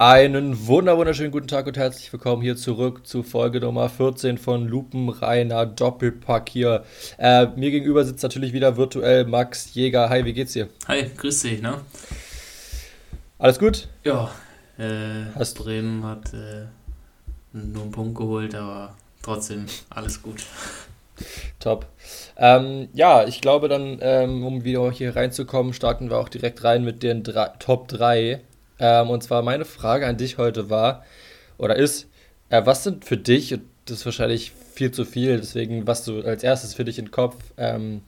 Einen wunder wunderschönen guten Tag und herzlich willkommen hier zurück zu Folge Nummer 14 von Lupenreiner Doppelpack hier. Äh, mir gegenüber sitzt natürlich wieder virtuell Max Jäger. Hi, wie geht's dir? Hi, grüß dich, ne? Alles gut? Ja, äh, Hast Bremen hat äh, nur einen Punkt geholt, aber trotzdem alles gut. Top. Ähm, ja, ich glaube dann, ähm, um wieder hier reinzukommen, starten wir auch direkt rein mit den drei, Top 3 ähm, und zwar meine Frage an dich heute war, oder ist, äh, was sind für dich, das ist wahrscheinlich viel zu viel, deswegen, was du als erstes für dich in den Kopf ähm,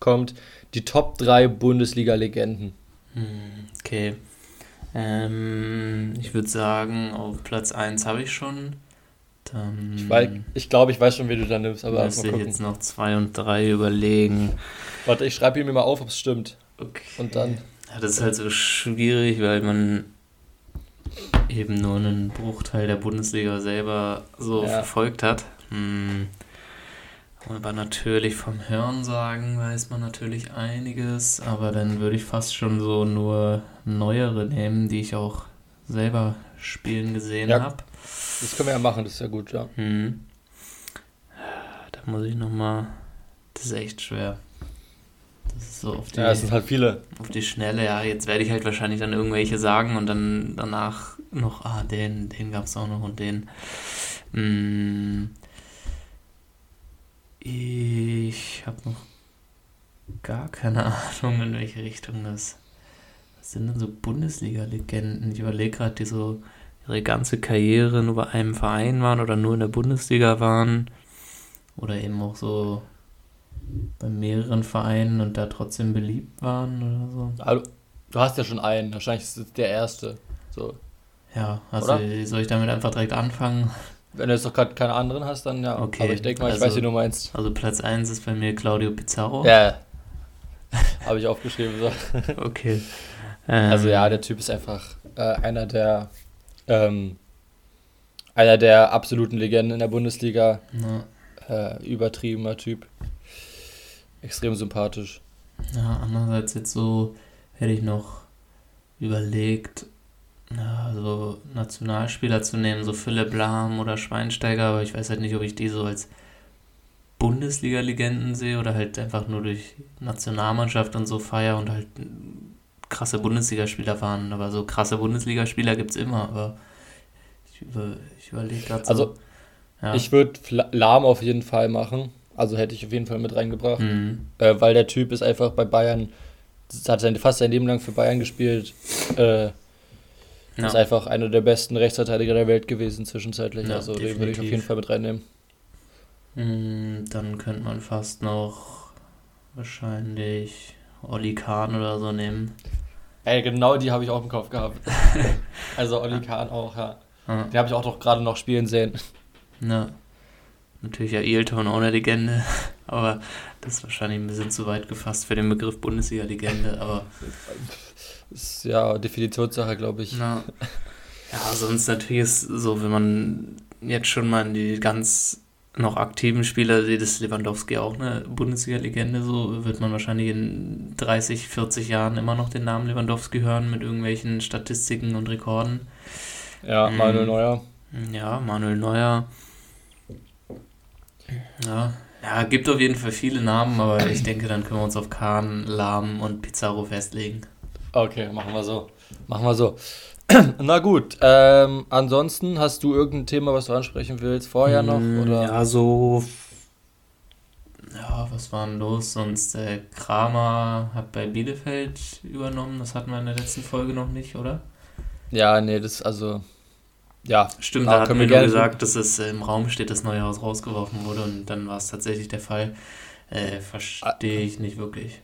kommt, die Top 3 Bundesliga-Legenden? Hm, okay. Ähm, ich würde sagen, auf Platz 1 habe ich schon. Dann ich, glaube, ich, glaub, ich weiß schon, wie du da nimmst, aber muss ich jetzt noch 2 und 3 überlegen. Warte, ich schreibe mir mal auf, ob es stimmt. Okay. Und dann. Ja, das ist halt so schwierig, weil man eben nur einen Bruchteil der Bundesliga selber so ja. verfolgt hat. Hm. Aber natürlich vom Hörensagen weiß man natürlich einiges, aber dann würde ich fast schon so nur neuere nehmen, die ich auch selber spielen gesehen ja, habe. Das können wir ja machen, das ist ja gut, ja. Hm. Da muss ich nochmal. Das ist echt schwer. So auf die, ja, es sind halt viele. Auf die Schnelle, ja. Jetzt werde ich halt wahrscheinlich dann irgendwelche sagen und dann danach noch, ah, den, den gab es auch noch und den. Hm, ich habe noch gar keine Ahnung, in welche Richtung das. Was sind denn so Bundesliga-Legenden? Ich überlege gerade, die so ihre ganze Karriere nur bei einem Verein waren oder nur in der Bundesliga waren. Oder eben auch so bei mehreren Vereinen und da trotzdem beliebt waren oder so. Also, du hast ja schon einen, wahrscheinlich ist es der erste. So. Ja, also oder? soll ich damit einfach direkt anfangen? Wenn du jetzt doch gerade keine anderen hast, dann ja. Okay. Aber ich denke mal, ich also, weiß, wie du meinst. Also Platz 1 ist bei mir Claudio Pizarro. Ja. Habe ich aufgeschrieben. So. okay. Ähm, also ja, der Typ ist einfach äh, einer der ähm, einer der absoluten Legenden in der Bundesliga. Äh, übertriebener Typ extrem sympathisch. Ja, andererseits jetzt so hätte ich noch überlegt, ja, so Nationalspieler zu nehmen, so Philipp Lahm oder Schweinsteiger, aber ich weiß halt nicht, ob ich die so als Bundesliga-Legenden sehe oder halt einfach nur durch Nationalmannschaft und so feier und halt krasse Bundesligaspieler waren. Aber so krasse Bundesligaspieler gibt es immer, aber ich, über, ich überlege gerade so. Also, ja. ich würde Lahm auf jeden Fall machen. Also hätte ich auf jeden Fall mit reingebracht. Mhm. Äh, weil der Typ ist einfach bei Bayern, hat sein, fast sein Leben lang für Bayern gespielt. Äh, ja. Ist einfach einer der besten Rechtsverteidiger der Welt gewesen zwischenzeitlich. Ja, also definitiv. den würde ich auf jeden Fall mit reinnehmen. Mhm, dann könnte man fast noch wahrscheinlich Olli Kahn oder so nehmen. Ey, genau die habe ich auch im Kopf gehabt. also Olli Kahn auch, ja. Den habe ich auch doch gerade noch spielen sehen. Ja. Natürlich ja Ailton auch eine Legende, aber das ist wahrscheinlich ein bisschen zu weit gefasst für den Begriff Bundesliga-Legende, aber. Ist ja Definitionssache, glaube ich. Na, ja, sonst natürlich ist so, wenn man jetzt schon mal in die ganz noch aktiven Spieler sieht, ist Lewandowski auch eine Bundesliga-Legende, so wird man wahrscheinlich in 30, 40 Jahren immer noch den Namen Lewandowski hören mit irgendwelchen Statistiken und Rekorden. Ja, Manuel Neuer. Ja, Manuel Neuer. Ja. ja, gibt auf jeden Fall viele Namen, aber ich denke, dann können wir uns auf Kahn, Lahm und Pizarro festlegen. Okay, machen wir so. Machen wir so. Na gut, ähm, ansonsten hast du irgendein Thema, was du ansprechen willst, vorher noch? Mm, oder? Ja, so. Ja, was war denn los? Sonst äh, Kramer hat bei Bielefeld übernommen, das hatten wir in der letzten Folge noch nicht, oder? Ja, nee, das also ja, stimmt, da hat mir nur gesagt, dass es im Raum steht, dass Neuhaus rausgeworfen wurde und dann war es tatsächlich der Fall. Äh, verstehe ich nicht wirklich.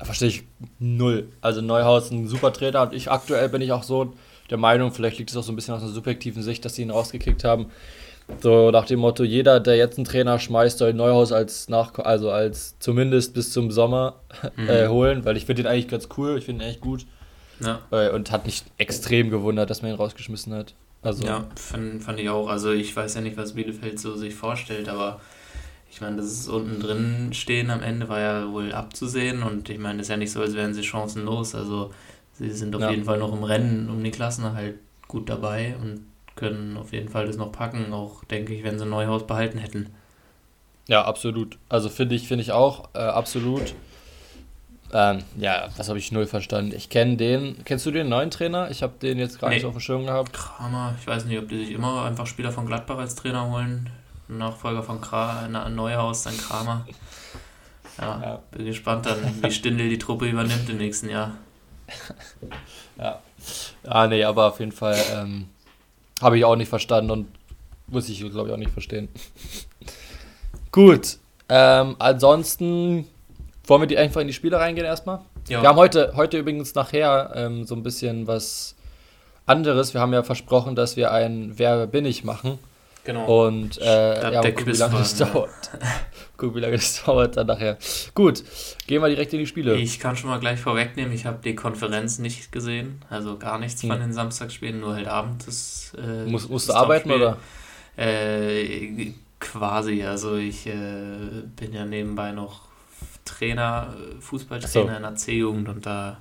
Verstehe ich null. Also Neuhaus ist ein super Trainer und ich aktuell bin ich auch so der Meinung, vielleicht liegt es auch so ein bisschen aus einer subjektiven Sicht, dass sie ihn rausgekickt haben. So nach dem Motto, jeder, der jetzt einen Trainer schmeißt, soll Neuhaus als nach, also als zumindest bis zum Sommer mhm. äh, holen, weil ich finde ihn eigentlich ganz cool, ich finde ihn echt gut. Ja. Äh, und hat mich extrem gewundert, dass man ihn rausgeschmissen hat. Also. Ja, fand, fand ich auch. Also ich weiß ja nicht, was Bielefeld so sich vorstellt, aber ich meine, das ist unten drin stehen am Ende war ja wohl abzusehen und ich meine, es ist ja nicht so, als wären sie chancenlos. Also sie sind auf ja. jeden Fall noch im Rennen um den Klassenerhalt gut dabei und können auf jeden Fall das noch packen, auch denke ich, wenn sie Neuhaus behalten hätten. Ja, absolut. Also finde ich, finde ich auch, äh, absolut. Ähm, ja, was habe ich null verstanden? Ich kenne den. Kennst du den neuen Trainer? Ich habe den jetzt gar nee. nicht auf dem Schirm gehabt. Kramer, ich weiß nicht, ob die sich immer einfach Spieler von Gladbach als Trainer holen. Nachfolger von Kra Neuhaus, dann Kramer. Ja, ja, bin gespannt dann, wie Stindel die Truppe übernimmt im nächsten Jahr. ja. Ja, nee, aber auf jeden Fall ähm, habe ich auch nicht verstanden und muss ich, glaube ich, auch nicht verstehen. Gut. Ähm, ansonsten wollen wir die einfach in die Spiele reingehen erstmal? Ja. Wir haben heute, heute übrigens nachher ähm, so ein bisschen was anderes. Wir haben ja versprochen, dass wir ein Wer bin ich machen. Genau. Und äh, ja, guck, wie lange das dauert. guck, wie lange das dauert dann nachher. Gut, gehen wir direkt in die Spiele. Ich kann schon mal gleich vorwegnehmen, ich habe die Konferenz nicht gesehen. Also gar nichts hm. von den Samstagsspielen, nur heute Abend. Das, äh, Muss, musst du arbeiten oder? Äh, quasi. Also ich äh, bin ja nebenbei noch Trainer, Fußballtrainer so. in der C-Jugend und da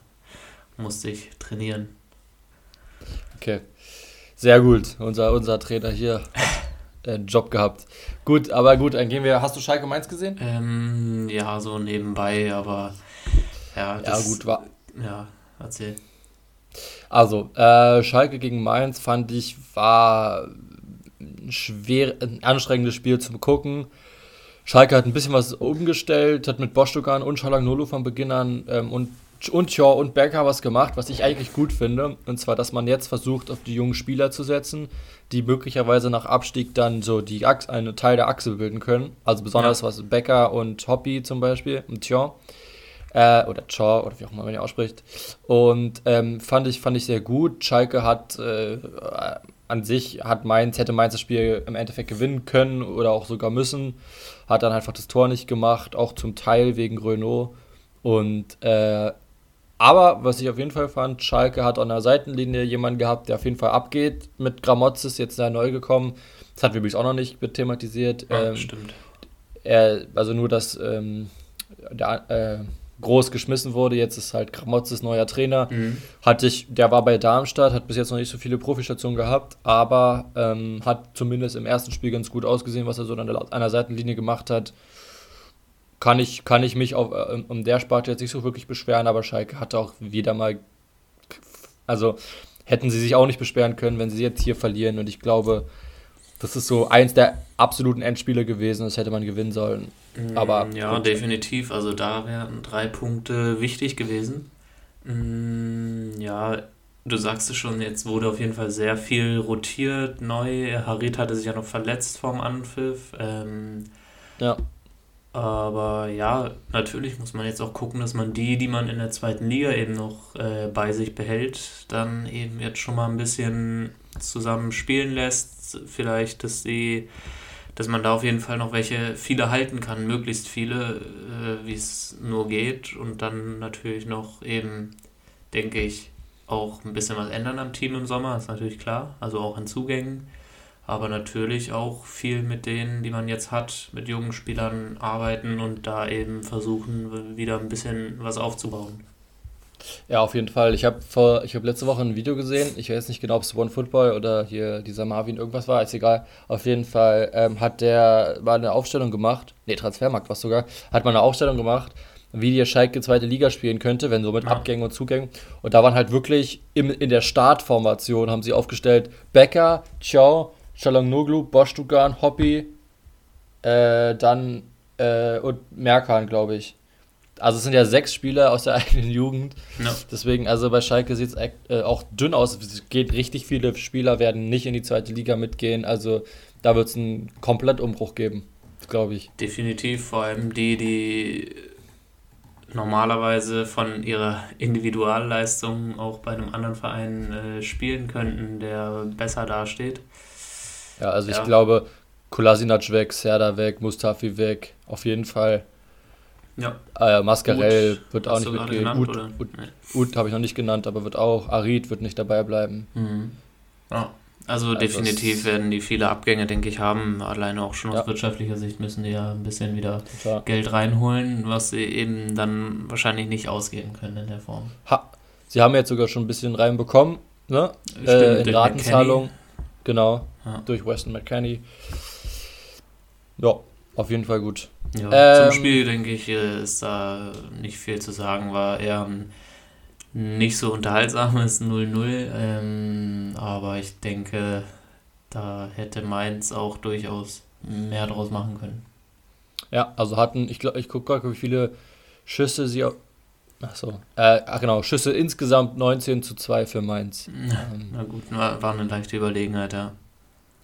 musste ich trainieren. Okay. Sehr gut. Unser, unser Trainer hier einen Job gehabt. Gut, aber gut, dann gehen wir. Hast du Schalke Mainz gesehen? Ähm, ja, so nebenbei, aber ja, das, ja gut, war. Ja, erzähl. Also, äh, Schalke gegen Mainz fand ich war ein schwer, ein anstrengendes Spiel zum Gucken. Schalke hat ein bisschen was umgestellt, hat mit Bostogan und Nolo von Beginn an ähm, und und Shaw und Becker was gemacht, was ich eigentlich gut finde. Und zwar, dass man jetzt versucht, auf die jungen Spieler zu setzen, die möglicherweise nach Abstieg dann so die Achse, einen Teil der Achse bilden können. Also besonders ja. was Becker und Hoppy zum Beispiel und Shaw. Äh, oder Chaw, oder wie auch immer man ihn ausspricht. Und ähm, fand, ich, fand ich sehr gut. Schalke hat äh, an sich, hat Mainz, hätte Mainz das Spiel im Endeffekt gewinnen können oder auch sogar müssen. Hat dann einfach das Tor nicht gemacht, auch zum Teil wegen Renault. Und äh, aber was ich auf jeden Fall fand, Schalke hat an der Seitenlinie jemanden gehabt, der auf jeden Fall abgeht. Mit Gramotz ist jetzt da neu gekommen. Das hat wir übrigens auch noch nicht thematisiert. Ja, ähm, stimmt. Er, also nur, dass ähm, der, äh, groß geschmissen wurde. Jetzt ist halt Gramotzes neuer Trainer. Mhm. Hatte ich, der war bei Darmstadt, hat bis jetzt noch nicht so viele Profistationen gehabt, aber ähm, hat zumindest im ersten Spiel ganz gut ausgesehen, was er so an der, an der Seitenlinie gemacht hat kann ich, kann ich mich auf, äh, um der Sparte jetzt nicht so wirklich beschweren, aber Schalke hatte auch wieder mal, also hätten sie sich auch nicht beschweren können, wenn sie jetzt hier verlieren und ich glaube, das ist so eins der absoluten Endspiele gewesen, das hätte man gewinnen sollen. Mm, aber ja, gut. definitiv. Also da wären drei Punkte wichtig gewesen. Mm, ja, du sagst es schon, jetzt wurde auf jeden Fall sehr viel rotiert, neu. Harit hatte sich ja noch verletzt vorm Anpfiff. Ähm, ja. Aber ja, natürlich muss man jetzt auch gucken, dass man die, die man in der zweiten Liga eben noch äh, bei sich behält, dann eben jetzt schon mal ein bisschen zusammen spielen lässt. Vielleicht, dass sie, dass man da auf jeden Fall noch welche, viele halten kann, möglichst viele, äh, wie es nur geht. Und dann natürlich noch eben, denke ich, auch ein bisschen was ändern am Team im Sommer, ist natürlich klar. Also auch an Zugängen aber natürlich auch viel mit denen, die man jetzt hat, mit jungen Spielern arbeiten und da eben versuchen, wieder ein bisschen was aufzubauen. Ja, auf jeden Fall. Ich habe vor, letzte Woche ein Video gesehen. Ich weiß nicht genau, ob es One Football oder hier dieser Marvin irgendwas war, ist egal. Auf jeden Fall ähm, hat der mal eine Aufstellung gemacht. Ne, Transfermarkt was sogar. Hat mal eine Aufstellung gemacht, wie die Schalke zweite Liga spielen könnte, wenn so mit ja. Abgängen und Zugängen. Und da waren halt wirklich im, in der Startformation haben sie aufgestellt Becker, Ciao, Çalhanoğlu, Bostugan, Hoppy, äh, dann äh, und Merkan, glaube ich. Also es sind ja sechs Spieler aus der eigenen Jugend. No. Deswegen, also bei Schalke sieht es äh, auch dünn aus. Es geht richtig viele Spieler werden nicht in die zweite Liga mitgehen. Also da wird es einen Komplettumbruch geben, glaube ich. Definitiv, vor allem die, die normalerweise von ihrer Individualleistung auch bei einem anderen Verein äh, spielen könnten, der besser dasteht. Ja, also ja. ich glaube, Kolasinac weg, Serda weg, Mustafi weg, auf jeden Fall. Ja. Äh, Mascarell Ut, wird auch nicht mitgehen. Ut, Ut, Ut habe ich noch nicht genannt, aber wird auch. Arid wird nicht dabei bleiben. Mhm. Ja. Also, also definitiv werden die viele Abgänge, denke ich, haben. Alleine auch schon aus ja. wirtschaftlicher Sicht müssen die ja ein bisschen wieder Total. Geld reinholen, was sie eben dann wahrscheinlich nicht ausgeben können in der Form. Ha. Sie haben jetzt sogar schon ein bisschen reinbekommen ne? Äh, in Ratenzahlung. Genau. Ja. Durch Weston McKenney. Ja, auf jeden Fall gut. Ja, ähm, zum Spiel, denke ich, ist da nicht viel zu sagen. War eher ein nicht so unterhaltsames 0-0. Ähm, aber ich denke, da hätte Mainz auch durchaus mehr draus machen können. Ja, also hatten, ich glaube, ich gucke gerade, wie viele Schüsse sie. Achso, äh, ach genau, Schüsse insgesamt 19 zu 2 für Mainz. Ähm, Na gut, war, war eine leichte Überlegenheit, ja.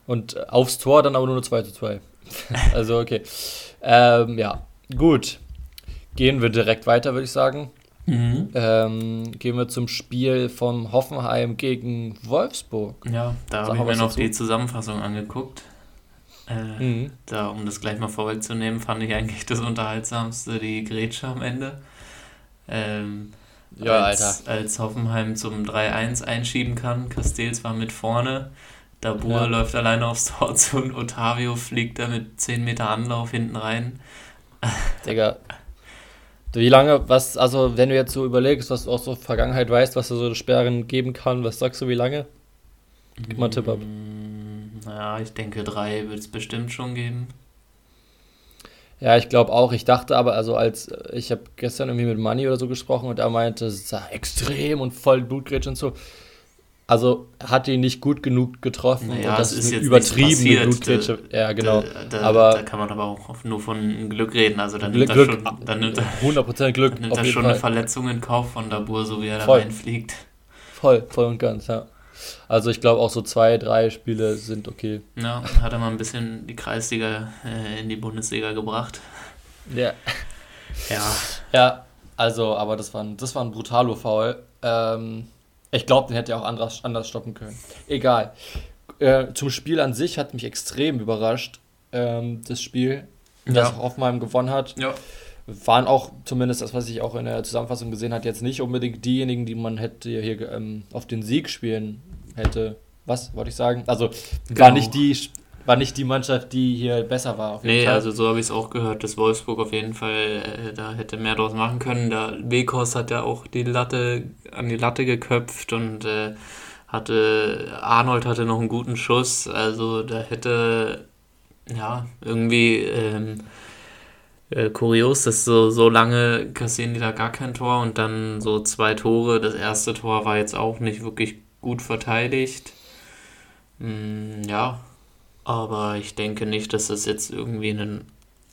Und aufs Tor dann aber nur 2 zu 2. also, okay. Ähm, ja, gut. Gehen wir direkt weiter, würde ich sagen. Mhm. Ähm, gehen wir zum Spiel von Hoffenheim gegen Wolfsburg. Ja, da habe ich mir noch dazu? die Zusammenfassung angeguckt. Äh, mhm. Da, um das gleich mal vorwegzunehmen, fand ich eigentlich das Unterhaltsamste die Grätsche am Ende. Ähm, ja, als, Alter. Als Hoffenheim zum 3-1 einschieben kann. Castells war mit vorne. Dabur ja. läuft alleine aufs Tor zu und Otavio fliegt da mit 10 Meter Anlauf hinten rein. Digga. Wie lange, was, also wenn du jetzt so überlegst, was du aus der Vergangenheit weißt, was da so Sperren geben kann, was sagst du, wie lange? Gib mal einen Tipp ab. Naja, ich denke, drei wird es bestimmt schon geben. Ja, ich glaube auch. Ich dachte aber, also als ich habe gestern irgendwie mit Manny oder so gesprochen und er meinte, es ist extrem und voll Blutgrätsch und so. Also hat ihn nicht gut genug getroffen naja, und das, ist übertriebene Blutgrätsche. Ja, genau. Da, da, aber da kann man aber auch nur von Glück reden. Also dann Glück, nimmt er schon, dann nimmt er, 100% Glück. Dann nimmt er schon Fall. eine Verletzung in Kauf von Dabur, so wie er da reinfliegt. Voll, voll und ganz, ja. Also ich glaube auch so zwei, drei Spiele sind okay. Ja, hat er mal ein bisschen die Kreisliga äh, in die Bundesliga gebracht. Ja. Ja. Ja, also, aber das war ein, das war ein brutalo Foul. Ähm, ich glaube, den hätte er auch anders, anders stoppen können. Egal. Äh, zum Spiel an sich hat mich extrem überrascht, ähm, das Spiel, das ja. Hoffenheim gewonnen hat. Ja. Waren auch, zumindest das, was ich auch in der Zusammenfassung gesehen habe, jetzt nicht unbedingt diejenigen, die man hätte hier ähm, auf den Sieg spielen hätte. Was wollte ich sagen? Also genau. war nicht die war nicht die Mannschaft, die hier besser war. Auf jeden nee, Fall. also so habe ich es auch gehört, dass Wolfsburg auf jeden Fall äh, da hätte mehr draus machen können. Da Bekos hat ja auch die Latte an die Latte geköpft und äh, hatte Arnold hatte noch einen guten Schuss. Also da hätte ja irgendwie ähm, äh, kurios, dass so, so lange kassieren die da gar kein Tor und dann so zwei Tore. Das erste Tor war jetzt auch nicht wirklich gut verteidigt. Mm, ja, aber ich denke nicht, dass das jetzt irgendwie ein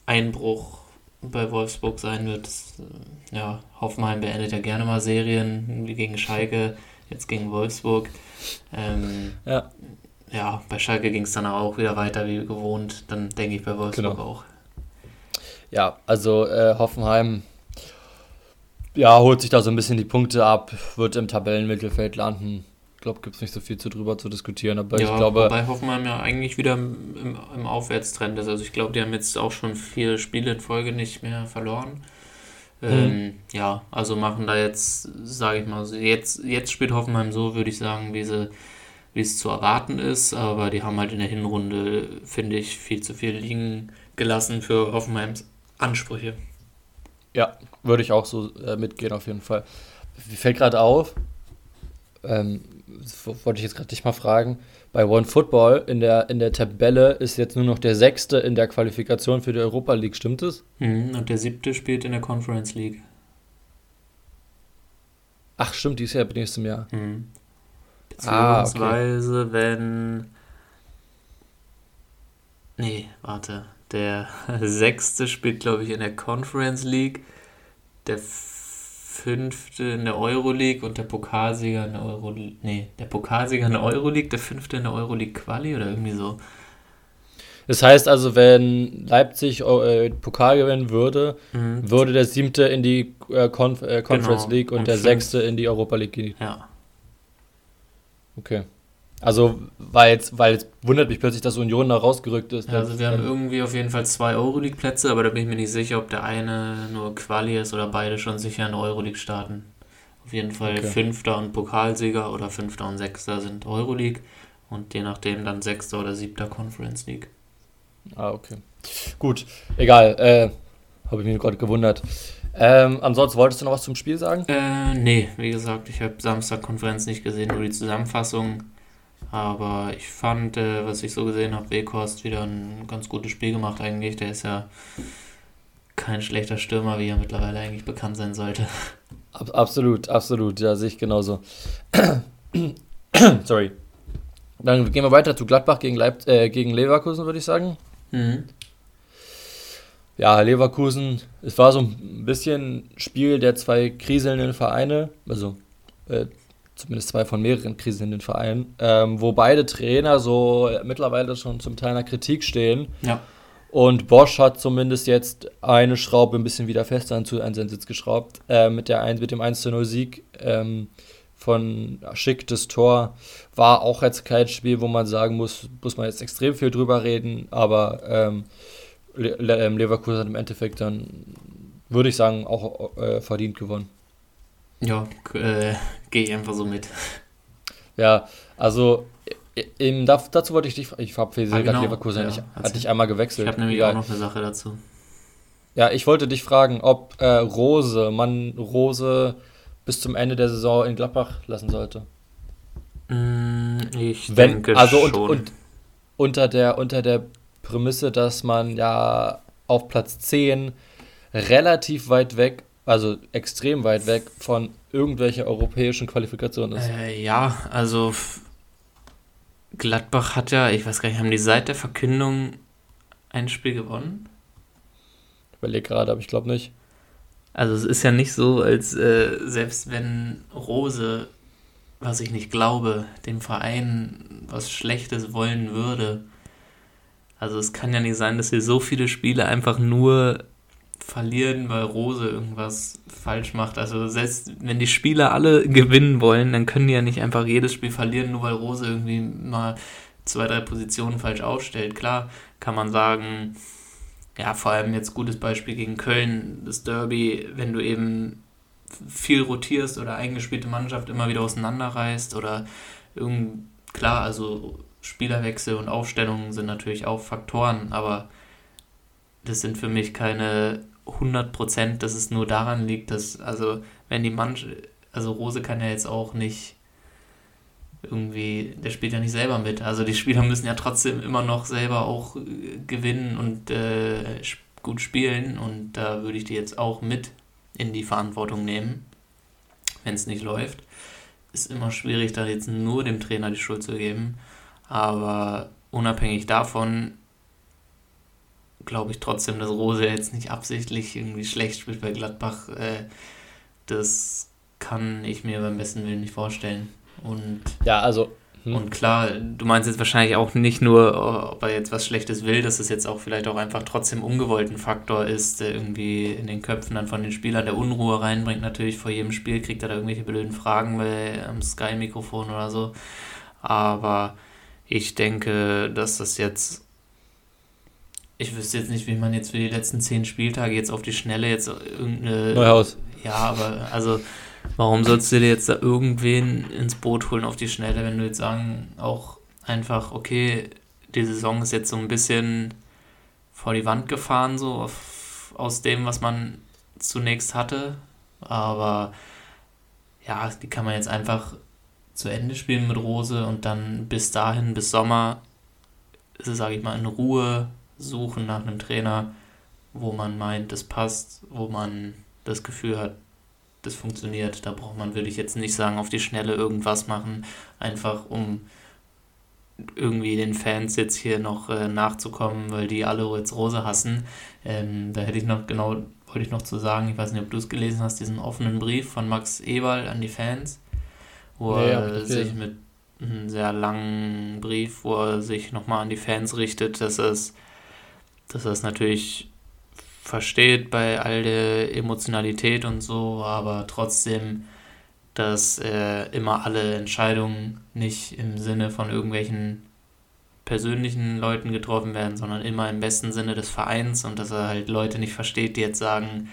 Einbruch bei Wolfsburg sein wird. Das, äh, ja, Hoffenheim beendet ja gerne mal Serien, wie gegen Schalke, jetzt gegen Wolfsburg. Ähm, ja. ja, bei Schalke ging es dann auch wieder weiter wie gewohnt. Dann denke ich bei Wolfsburg genau. auch. Ja, also äh, Hoffenheim ja, holt sich da so ein bisschen die Punkte ab, wird im Tabellenmittelfeld landen glaube, gibt es nicht so viel zu drüber zu diskutieren. Aber ja, ich glaube. Wobei Hoffenheim ja eigentlich wieder im, im Aufwärtstrend ist. Also ich glaube, die haben jetzt auch schon vier Spiele in Folge nicht mehr verloren. Mhm. Ähm, ja, also machen da jetzt, sage ich mal, jetzt, jetzt spielt Hoffenheim so, würde ich sagen, wie, sie, wie es zu erwarten ist. Aber die haben halt in der Hinrunde, finde ich, viel zu viel liegen gelassen für Hoffenheims Ansprüche. Ja, würde ich auch so äh, mitgehen auf jeden Fall. Mir fällt gerade auf, ähm, wollte ich jetzt gerade dich mal fragen, bei One Football in der, in der Tabelle ist jetzt nur noch der Sechste in der Qualifikation für die Europa League, stimmt es? Mhm, und der Siebte spielt in der Conference League. Ach stimmt, die ist ja ab nächstem Jahr. Mhm. Beziehungsweise, ah, okay. wenn... Nee, warte. Der Sechste spielt, glaube ich, in der Conference League. Der Fünfte in der Euroleague und der Pokalsieger in der Euroleague. Nee, der Pokalsieger in der Euroleague, der Fünfte in der Euroleague Quali oder irgendwie so. Das heißt also, wenn Leipzig äh, Pokal gewinnen würde, mhm. würde der Siebte in die äh, Conf äh, Conference genau. League und, und der Sechste in die Europa League gehen. Ja. Okay. Also, weil jetzt, weil jetzt wundert mich plötzlich, dass Union da rausgerückt ist. Ja, also wir haben irgendwie auf jeden Fall zwei Euroleague-Plätze, aber da bin ich mir nicht sicher, ob der eine nur Quali ist oder beide schon sicher in der Euroleague starten. Auf jeden Fall okay. Fünfter und Pokalsieger oder Fünfter und Sechster sind Euroleague und je nachdem dann Sechster oder Siebter Conference League. Ah, okay. Gut, egal. Äh, Habe ich mich gerade gewundert. Ähm, ansonsten wolltest du noch was zum Spiel sagen? Äh, nee, wie gesagt, ich habe Samstag Konferenz nicht gesehen, nur die Zusammenfassung. Aber ich fand, äh, was ich so gesehen habe, Weghorst wieder ein ganz gutes Spiel gemacht eigentlich. Der ist ja kein schlechter Stürmer, wie er mittlerweile eigentlich bekannt sein sollte. absolut, absolut, ja, sehe ich genauso. Sorry. Dann gehen wir weiter zu Gladbach gegen, Leip äh, gegen Leverkusen, würde ich sagen. Mhm. Ja, Leverkusen, es war so ein bisschen Spiel der zwei kriselnden Vereine, also äh, zumindest zwei von mehreren kriselnden Vereinen, ähm, wo beide Trainer so mittlerweile schon zum Teil einer Kritik stehen. Ja. Und Bosch hat zumindest jetzt eine Schraube ein bisschen wieder fester an seinen Sitz geschraubt, äh, mit, der 1, mit dem 1-0-Sieg ähm, von Schick, das Tor, war auch jetzt kein Spiel, wo man sagen muss, muss man jetzt extrem viel drüber reden, aber ähm, ähm, Leverkusen hat im Endeffekt dann, würde ich sagen, auch äh, verdient gewonnen. Ja, äh, gehe ich einfach so mit. Ja, also in, dazu wollte ich dich, ich habe für ah, genau. Leverkusen ja, nicht, hatte ich einmal gewechselt. Ich habe nämlich Egal. auch noch eine Sache dazu. Ja, ich wollte dich fragen, ob äh, Rose, man Rose bis zum Ende der Saison in Gladbach lassen sollte. Mm, ich Wenn, denke also schon. Und, und unter der, unter der Prämisse, dass man ja auf Platz 10 relativ weit weg, also extrem weit weg von irgendwelcher europäischen Qualifikation ist. Äh, ja, also Gladbach hat ja, ich weiß gar nicht, haben die seit der Verkündung ein Spiel gewonnen? Ich überlege gerade, aber ich glaube nicht. Also es ist ja nicht so, als äh, selbst wenn Rose, was ich nicht glaube, dem Verein was Schlechtes wollen würde, also es kann ja nicht sein, dass wir so viele Spiele einfach nur verlieren, weil Rose irgendwas falsch macht. Also selbst wenn die Spieler alle gewinnen wollen, dann können die ja nicht einfach jedes Spiel verlieren, nur weil Rose irgendwie mal zwei, drei Positionen falsch aufstellt. Klar kann man sagen, ja, vor allem jetzt gutes Beispiel gegen Köln, das Derby, wenn du eben viel rotierst oder eingespielte Mannschaft immer wieder auseinanderreißt oder irgend, klar, also Spielerwechsel und Aufstellungen sind natürlich auch Faktoren, aber das sind für mich keine 100%, dass es nur daran liegt, dass, also, wenn die Mannschaft, also Rose kann ja jetzt auch nicht irgendwie, der spielt ja nicht selber mit. Also die Spieler müssen ja trotzdem immer noch selber auch äh, gewinnen und äh, gut spielen und da würde ich die jetzt auch mit in die Verantwortung nehmen, wenn es nicht läuft. Ist immer schwierig, da jetzt nur dem Trainer die Schuld zu geben. Aber unabhängig davon glaube ich trotzdem, dass Rose jetzt nicht absichtlich irgendwie schlecht spielt bei Gladbach. Äh, das kann ich mir beim besten Willen nicht vorstellen. Und ja, also hm. und klar, du meinst jetzt wahrscheinlich auch nicht nur, ob er jetzt was Schlechtes will, dass es jetzt auch vielleicht auch einfach trotzdem ungewollt ein Faktor ist, der irgendwie in den Köpfen dann von den Spielern der Unruhe reinbringt. Natürlich vor jedem Spiel kriegt er da irgendwelche blöden Fragen bei, am Sky-Mikrofon oder so. Aber ich denke, dass das jetzt. Ich wüsste jetzt nicht, wie man jetzt für die letzten zehn Spieltage jetzt auf die Schnelle jetzt irgendeine. Neuhaus. Ja, aber also, warum sollst du dir jetzt da irgendwen ins Boot holen auf die Schnelle, wenn du jetzt sagen, auch einfach, okay, die Saison ist jetzt so ein bisschen vor die Wand gefahren, so auf, aus dem, was man zunächst hatte. Aber ja, die kann man jetzt einfach zu Ende spielen mit Rose und dann bis dahin, bis Sommer, sage ich mal, in Ruhe suchen nach einem Trainer, wo man meint, das passt, wo man das Gefühl hat, das funktioniert. Da braucht man, würde ich jetzt nicht sagen, auf die Schnelle irgendwas machen, einfach um irgendwie den Fans jetzt hier noch äh, nachzukommen, weil die alle jetzt Rose hassen. Ähm, da hätte ich noch genau, wollte ich noch zu sagen, ich weiß nicht, ob du es gelesen hast, diesen offenen Brief von Max Eberl an die Fans wo ja, er sich mit einem sehr langen Brief, wo er sich nochmal an die Fans richtet, dass es, dass er es natürlich versteht bei all der Emotionalität und so, aber trotzdem, dass äh, immer alle Entscheidungen nicht im Sinne von irgendwelchen persönlichen Leuten getroffen werden, sondern immer im besten Sinne des Vereins und dass er halt Leute nicht versteht, die jetzt sagen,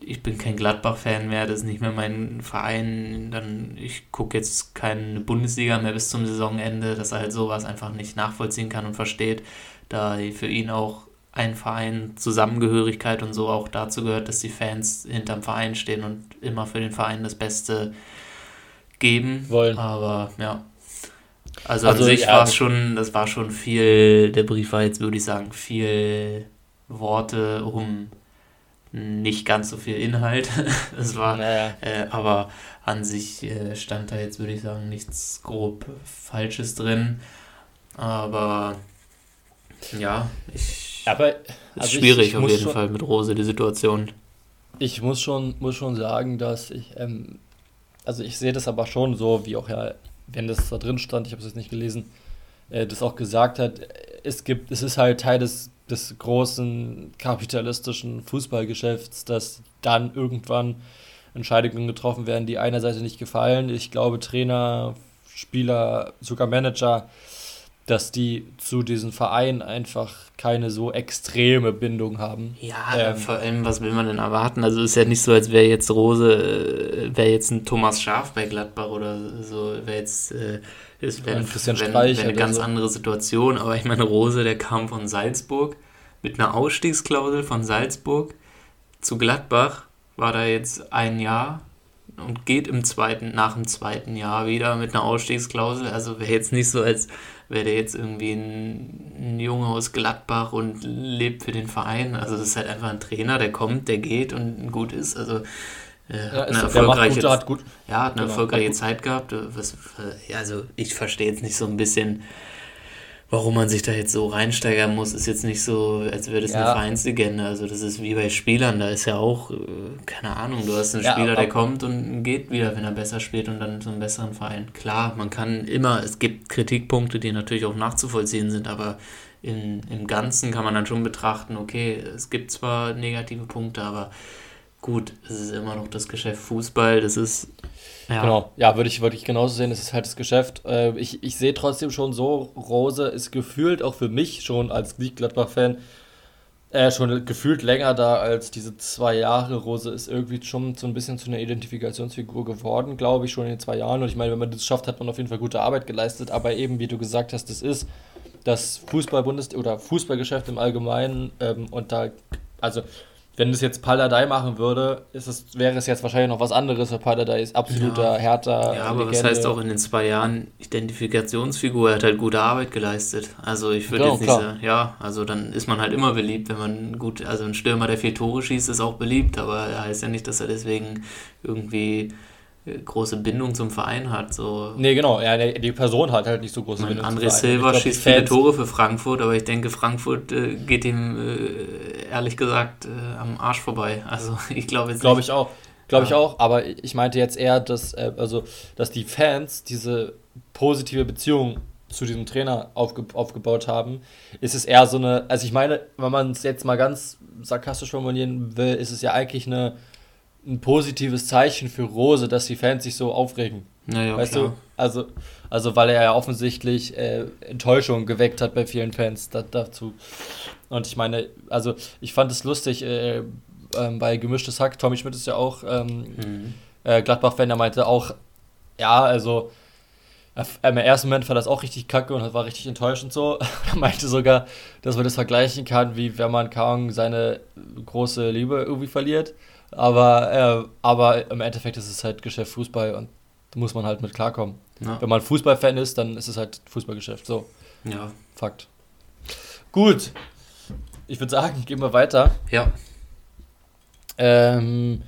ich bin kein Gladbach-Fan mehr, das ist nicht mehr mein Verein, dann ich gucke jetzt keine Bundesliga mehr bis zum Saisonende, dass er halt sowas einfach nicht nachvollziehen kann und versteht, da für ihn auch ein Verein, Zusammengehörigkeit und so auch dazu gehört, dass die Fans hinterm Verein stehen und immer für den Verein das Beste geben wollen. Aber ja. Also, also an sich ja, war es schon, das war schon viel, der Brief war jetzt, würde ich sagen, viel Worte um nicht ganz so viel Inhalt. Es war, naja. äh, aber an sich äh, stand da jetzt, würde ich sagen, nichts grob Falsches drin. Aber ja, ich. Aber also ist schwierig ich, ich auf jeden schon, Fall mit Rose die Situation. Ich muss schon, muss schon sagen, dass ich, ähm, also ich sehe das aber schon so, wie auch ja, wenn das da drin stand, ich habe es jetzt nicht gelesen, äh, das auch gesagt hat, es gibt, es ist halt Teil des, des großen kapitalistischen Fußballgeschäfts, dass dann irgendwann Entscheidungen getroffen werden, die einer Seite nicht gefallen. Ich glaube, Trainer, Spieler, sogar Manager dass die zu diesen Vereinen einfach keine so extreme Bindung haben. Ja, ähm, vor allem, was will man denn erwarten? Also ist ja nicht so, als wäre jetzt Rose, äh, wäre jetzt ein Thomas Schaf bei Gladbach oder so, wäre jetzt äh, ist wär, Christian wär, wär eine ganz so. andere Situation. Aber ich meine, Rose, der kam von Salzburg mit einer Ausstiegsklausel von Salzburg zu Gladbach, war da jetzt ein Jahr und geht im zweiten, nach dem zweiten Jahr wieder mit einer Ausstiegsklausel. Also wäre jetzt nicht so, als wäre der jetzt irgendwie ein, ein Junge aus Gladbach und lebt für den Verein. Also das ist halt einfach ein Trainer, der kommt, der geht und gut ist. Also äh, ja, hat eine erfolgreiche, gut, hat gut, ja, hat eine genau, erfolgreiche hat Zeit gehabt. Was, also ich verstehe jetzt nicht so ein bisschen, warum man sich da jetzt so reinsteigern muss, ist jetzt nicht so, als wäre das ja. eine Vereinslegende. Also das ist wie bei Spielern, da ist ja auch, äh, keine Ahnung, du hast einen ja, Spieler, der kommt und geht wieder, wenn er besser spielt und dann zu einem besseren Verein. Klar, man kann immer, es gibt Kritikpunkte, die natürlich auch nachzuvollziehen sind, aber in, im Ganzen kann man dann schon betrachten, okay, es gibt zwar negative Punkte, aber gut, es ist immer noch das Geschäft Fußball, das ist ja. Genau, ja, würde ich wirklich genauso sehen. Es ist halt das Geschäft. Äh, ich, ich sehe trotzdem schon so, Rose ist gefühlt auch für mich schon als Gladbach-Fan äh, schon gefühlt länger da als diese zwei Jahre. Rose ist irgendwie schon so ein bisschen zu einer Identifikationsfigur geworden, glaube ich, schon in den zwei Jahren. Und ich meine, wenn man das schafft, hat man auf jeden Fall gute Arbeit geleistet. Aber eben, wie du gesagt hast, das ist das Fußball-Bundes- oder Fußballgeschäft im Allgemeinen. Ähm, und da, also wenn das jetzt Paladei machen würde, ist es, wäre es jetzt wahrscheinlich noch was anderes, weil Paladei ist absoluter ja. härter. Ja, aber Legende. was heißt auch in den zwei Jahren Identifikationsfigur? Er hat halt gute Arbeit geleistet. Also ich würde jetzt nicht sagen, ja, also dann ist man halt immer beliebt, wenn man gut, also ein Stürmer, der vier Tore schießt, ist auch beliebt, aber er heißt ja nicht, dass er deswegen irgendwie große Bindung zum Verein hat. So. Nee, genau. Ja, die Person hat halt nicht so große Bindung André Silva glaub, schießt viele Tore für Frankfurt, aber ich denke, Frankfurt äh, geht ihm äh, ehrlich gesagt äh, am Arsch vorbei. Also ich glaube jetzt Glaube ich auch. Glaube ja. ich auch, aber ich meinte jetzt eher, dass, äh, also, dass die Fans diese positive Beziehung zu diesem Trainer aufge aufgebaut haben, ist es eher so eine, also ich meine, wenn man es jetzt mal ganz sarkastisch formulieren will, ist es ja eigentlich eine ein positives Zeichen für Rose, dass die Fans sich so aufregen. Naja, weißt klar. du? Also, also weil er ja offensichtlich äh, Enttäuschung geweckt hat bei vielen Fans da, dazu. Und ich meine, also ich fand es lustig, äh, äh, bei Gemischtes Hack, Tommy Schmidt ist ja auch ähm, mhm. äh, Gladbach-Fan, der meinte auch, ja, also im ersten Moment fand er das auch richtig kacke und war richtig enttäuscht und so. er meinte sogar, dass man das vergleichen kann, wie wenn man kaum seine große Liebe irgendwie verliert. Aber, äh, aber im Endeffekt ist es halt Geschäft Fußball und da muss man halt mit klarkommen. Ja. Wenn man Fußballfan ist, dann ist es halt Fußballgeschäft. So. Ja. Fakt. Gut. Ich würde sagen, gehen wir weiter. Ja. Ähm,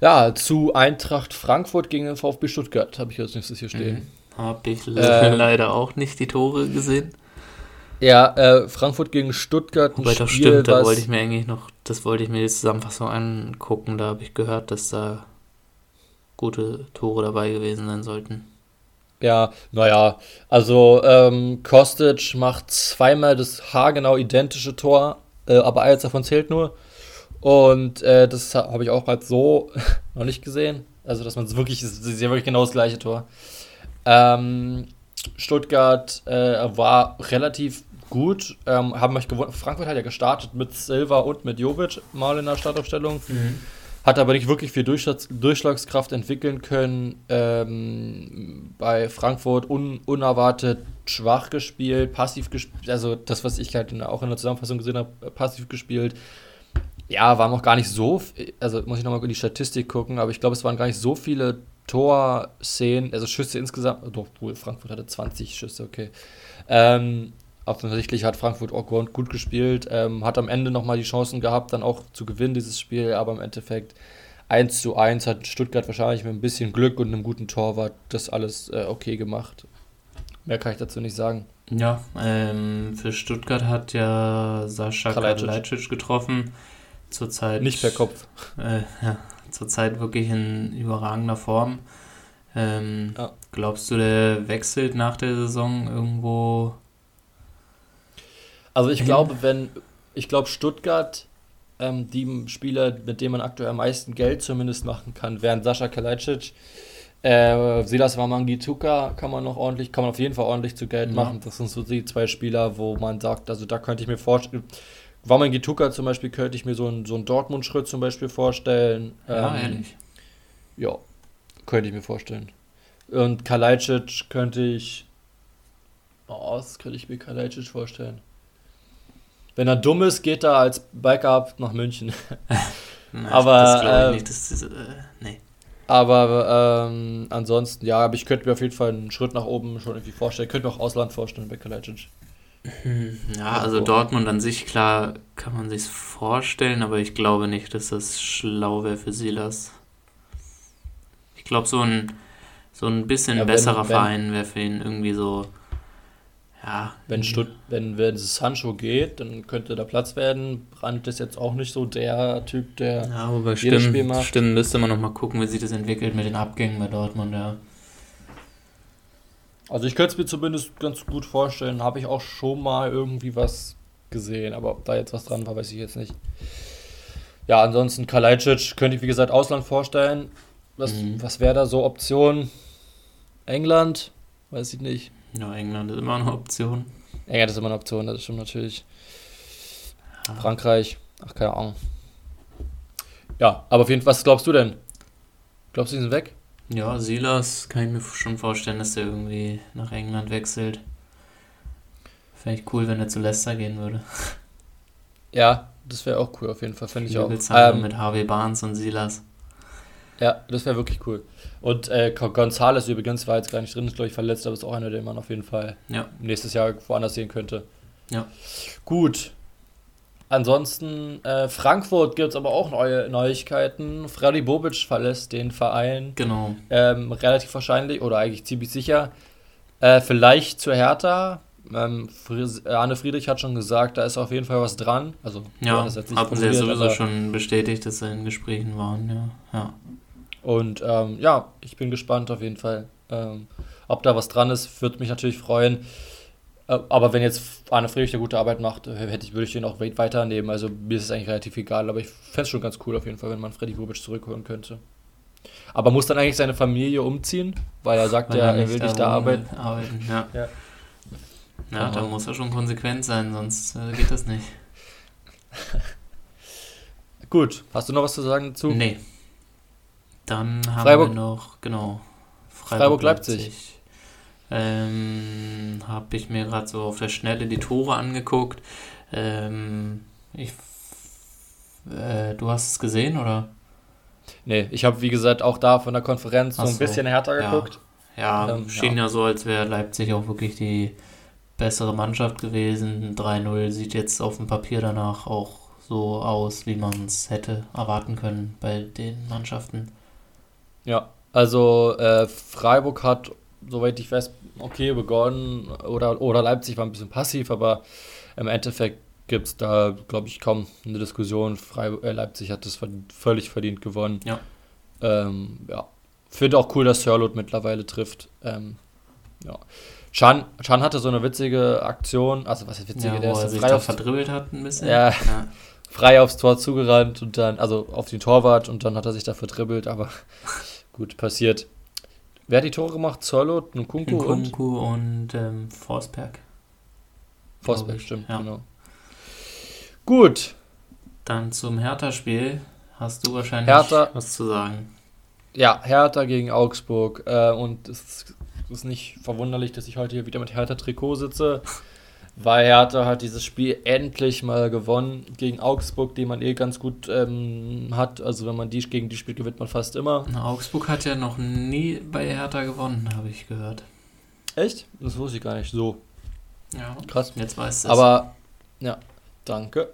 ja, zu Eintracht Frankfurt gegen den VfB Stuttgart habe ich als nächstes hier stehen. Mhm. Habe ich äh, leider auch nicht die Tore gesehen. Ja, äh, Frankfurt gegen Stuttgart. Wobei das stimmt, da wollte ich mir eigentlich noch, das wollte ich mir die Zusammenfassung angucken. Da habe ich gehört, dass da gute Tore dabei gewesen sein sollten. Ja, naja, also ähm, Kostic macht zweimal das haargenau identische Tor, äh, aber eins davon zählt nur. Und äh, das habe ich auch halt so noch nicht gesehen. Also, dass man es wirklich, es ist ja wirklich genau das gleiche Tor. Ähm, Stuttgart äh, war relativ gut. Ähm, haben euch gewonnen. Frankfurt hat ja gestartet mit Silva und mit Jovic mal in der Startaufstellung. Mhm. hat aber nicht wirklich viel Durchschlags Durchschlagskraft entwickeln können. Ähm, bei Frankfurt un unerwartet schwach gespielt, passiv gespielt, also das, was ich halt in, auch in der Zusammenfassung gesehen habe, passiv gespielt. Ja, war noch gar nicht so, also muss ich nochmal in die Statistik gucken, aber ich glaube, es waren gar nicht so viele Torszenen, also Schüsse insgesamt, doch, Frankfurt hatte 20 Schüsse, okay. Ähm, offensichtlich hat Frankfurt auch gut gespielt, ähm, hat am Ende nochmal die Chancen gehabt, dann auch zu gewinnen, dieses Spiel, aber im Endeffekt 1 zu 1 hat Stuttgart wahrscheinlich mit ein bisschen Glück und einem guten Torwart das alles äh, okay gemacht. Mehr kann ich dazu nicht sagen. Ja, ähm, für Stuttgart hat ja Sascha Kalajdzic getroffen. Zurzeit. Nicht per Kopf. Äh, ja, zurzeit wirklich in überragender Form. Ähm, ja. Glaubst du, der wechselt nach der Saison irgendwo? Also ich hin? glaube, wenn ich glaube Stuttgart ähm, die Spieler, mit denen man aktuell am meisten Geld zumindest machen kann, wären Sascha Kalajdzic, äh, Silas Wamangituka kann man noch ordentlich, kann man auf jeden Fall ordentlich zu Geld ja. machen. Das sind so die zwei Spieler, wo man sagt, also da könnte ich mir vorstellen, Wamangituka zum Beispiel könnte ich mir so einen, so einen Dortmund-Schritt zum Beispiel vorstellen. Ja, ähm, ehrlich. Ja, könnte ich mir vorstellen. Und Kalajdzic könnte ich. Oh, was könnte ich mir Kalajdzic vorstellen? Wenn er dumm ist, geht er als Backup nach München. Aber. Das glaube ich ähm, nicht. Das ist, äh, nee. Aber ähm, ansonsten, ja, aber ich könnte mir auf jeden Fall einen Schritt nach oben schon irgendwie vorstellen. Ich könnte mir auch Ausland vorstellen bei Kalajdzic. Hm, ja, also Dortmund an sich, klar, kann man sich vorstellen, aber ich glaube nicht, dass das schlau wäre für Silas. Ich glaube, so ein, so ein bisschen ja, besserer wenn, Verein wäre für ihn irgendwie so ja. Wenn, Stutt wenn, wenn Sancho geht, dann könnte da Platz werden. Brandt ist jetzt auch nicht so der Typ, der ja, aber jedes stimmt, Spiel macht. Stimmt, müsste man nochmal gucken, wie sich das entwickelt mit den Abgängen bei Dortmund, ja. Also ich könnte es mir zumindest ganz gut vorstellen. Habe ich auch schon mal irgendwie was gesehen, aber ob da jetzt was dran war, weiß ich jetzt nicht. Ja, ansonsten Kalajdzic könnte ich, wie gesagt, Ausland vorstellen. Was, mhm. was wäre da so Option? England? Weiß ich nicht. Ja, England ist immer eine Option. England ist immer eine Option, das ist schon natürlich. Ja. Frankreich, ach, keine Ahnung. Ja, aber auf jeden Fall, was glaubst du denn? Glaubst du, die sind weg? Ja, Silas kann ich mir schon vorstellen, dass der irgendwie nach England wechselt. Fände ich cool, wenn er zu Leicester gehen würde. Ja, das wäre auch cool, auf jeden Fall, fände ich auch. Ähm, mit Harvey Barnes und Silas. Ja, das wäre wirklich cool. Und äh, Gonzales übrigens war jetzt gar nicht drin, ist glaube ich verletzt, aber ist auch einer, den man auf jeden Fall ja. nächstes Jahr woanders sehen könnte. Ja. Gut. Ansonsten, äh, Frankfurt gibt es aber auch neue Neuigkeiten. Freddy Bobic verlässt den Verein. Genau. Ähm, relativ wahrscheinlich oder eigentlich ziemlich sicher. Äh, vielleicht zu Hertha. Ähm, Arne Friedrich hat schon gesagt, da ist auf jeden Fall was dran. Also, ja, hatten sie ja sowieso schon bestätigt, dass sie in Gesprächen waren. Ja. ja. Und ähm, ja, ich bin gespannt auf jeden Fall. Ähm, ob da was dran ist, würde mich natürlich freuen. Äh, aber wenn jetzt Arne Friedrich eine gute Arbeit macht, hätte ich, würde ich den auch weiternehmen. Also mir ist es eigentlich relativ egal, aber ich fände es schon ganz cool auf jeden Fall, wenn man Freddy Bobic zurückholen könnte. Aber muss dann eigentlich seine Familie umziehen? Weil er sagt weil ja, er, er will nicht da arbeiten. arbeiten ja. ja. Ja, da muss er schon konsequent sein, sonst äh, geht das nicht. Gut, hast du noch was zu sagen dazu? Nee. Dann haben Freiburg. wir noch, genau, Freiburg-Leipzig. Freiburg ähm, Habe ich mir gerade so auf der Schnelle die Tore angeguckt. Ähm, ich, äh, du hast es gesehen, oder? Nee, ich habe, wie gesagt, auch da von der Konferenz so ein bisschen härter geguckt. Ja, ähm, schien ja. ja so, als wäre Leipzig auch wirklich die bessere Mannschaft gewesen. 3-0 sieht jetzt auf dem Papier danach auch so aus, wie man es hätte erwarten können bei den Mannschaften. Ja, also äh, Freiburg hat, soweit ich weiß, okay begonnen oder, oder Leipzig war ein bisschen passiv, aber im Endeffekt gibt es da, glaube ich, kaum eine Diskussion. Freiburg, äh, Leipzig hat das völlig verdient gewonnen. Ja. Ähm, ja. Finde auch cool, dass Sörlot mittlerweile trifft. Ähm, ja. Chan, Chan hatte so eine witzige Aktion, also was ist witzige, ja, der ist sich frei aufs, verdribbelt hat ein bisschen. Ja, ja, frei aufs Tor zugerannt und dann, also auf den Torwart und dann hat er sich da verdribbelt, aber Gut, passiert. Wer hat die Tore gemacht? Zorlot, Nkunku, Nkunku und, und ähm, Forsberg. Forsberg, stimmt, ja. genau. Gut. Dann zum Hertha-Spiel hast du wahrscheinlich Hertha, was zu sagen. Ja, Hertha gegen Augsburg. Äh, und es ist nicht verwunderlich, dass ich heute hier wieder mit Hertha-Trikot sitze, weil Hertha hat dieses Spiel endlich mal gewonnen gegen Augsburg, den man eh ganz gut ähm, hat. Also wenn man die gegen die spielt, gewinnt man fast immer. Na, Augsburg hat ja noch nie bei Hertha gewonnen, habe ich gehört. Echt? Das wusste ich gar nicht. So. Ja. Krass. Jetzt weißt du es. Aber, ja, danke.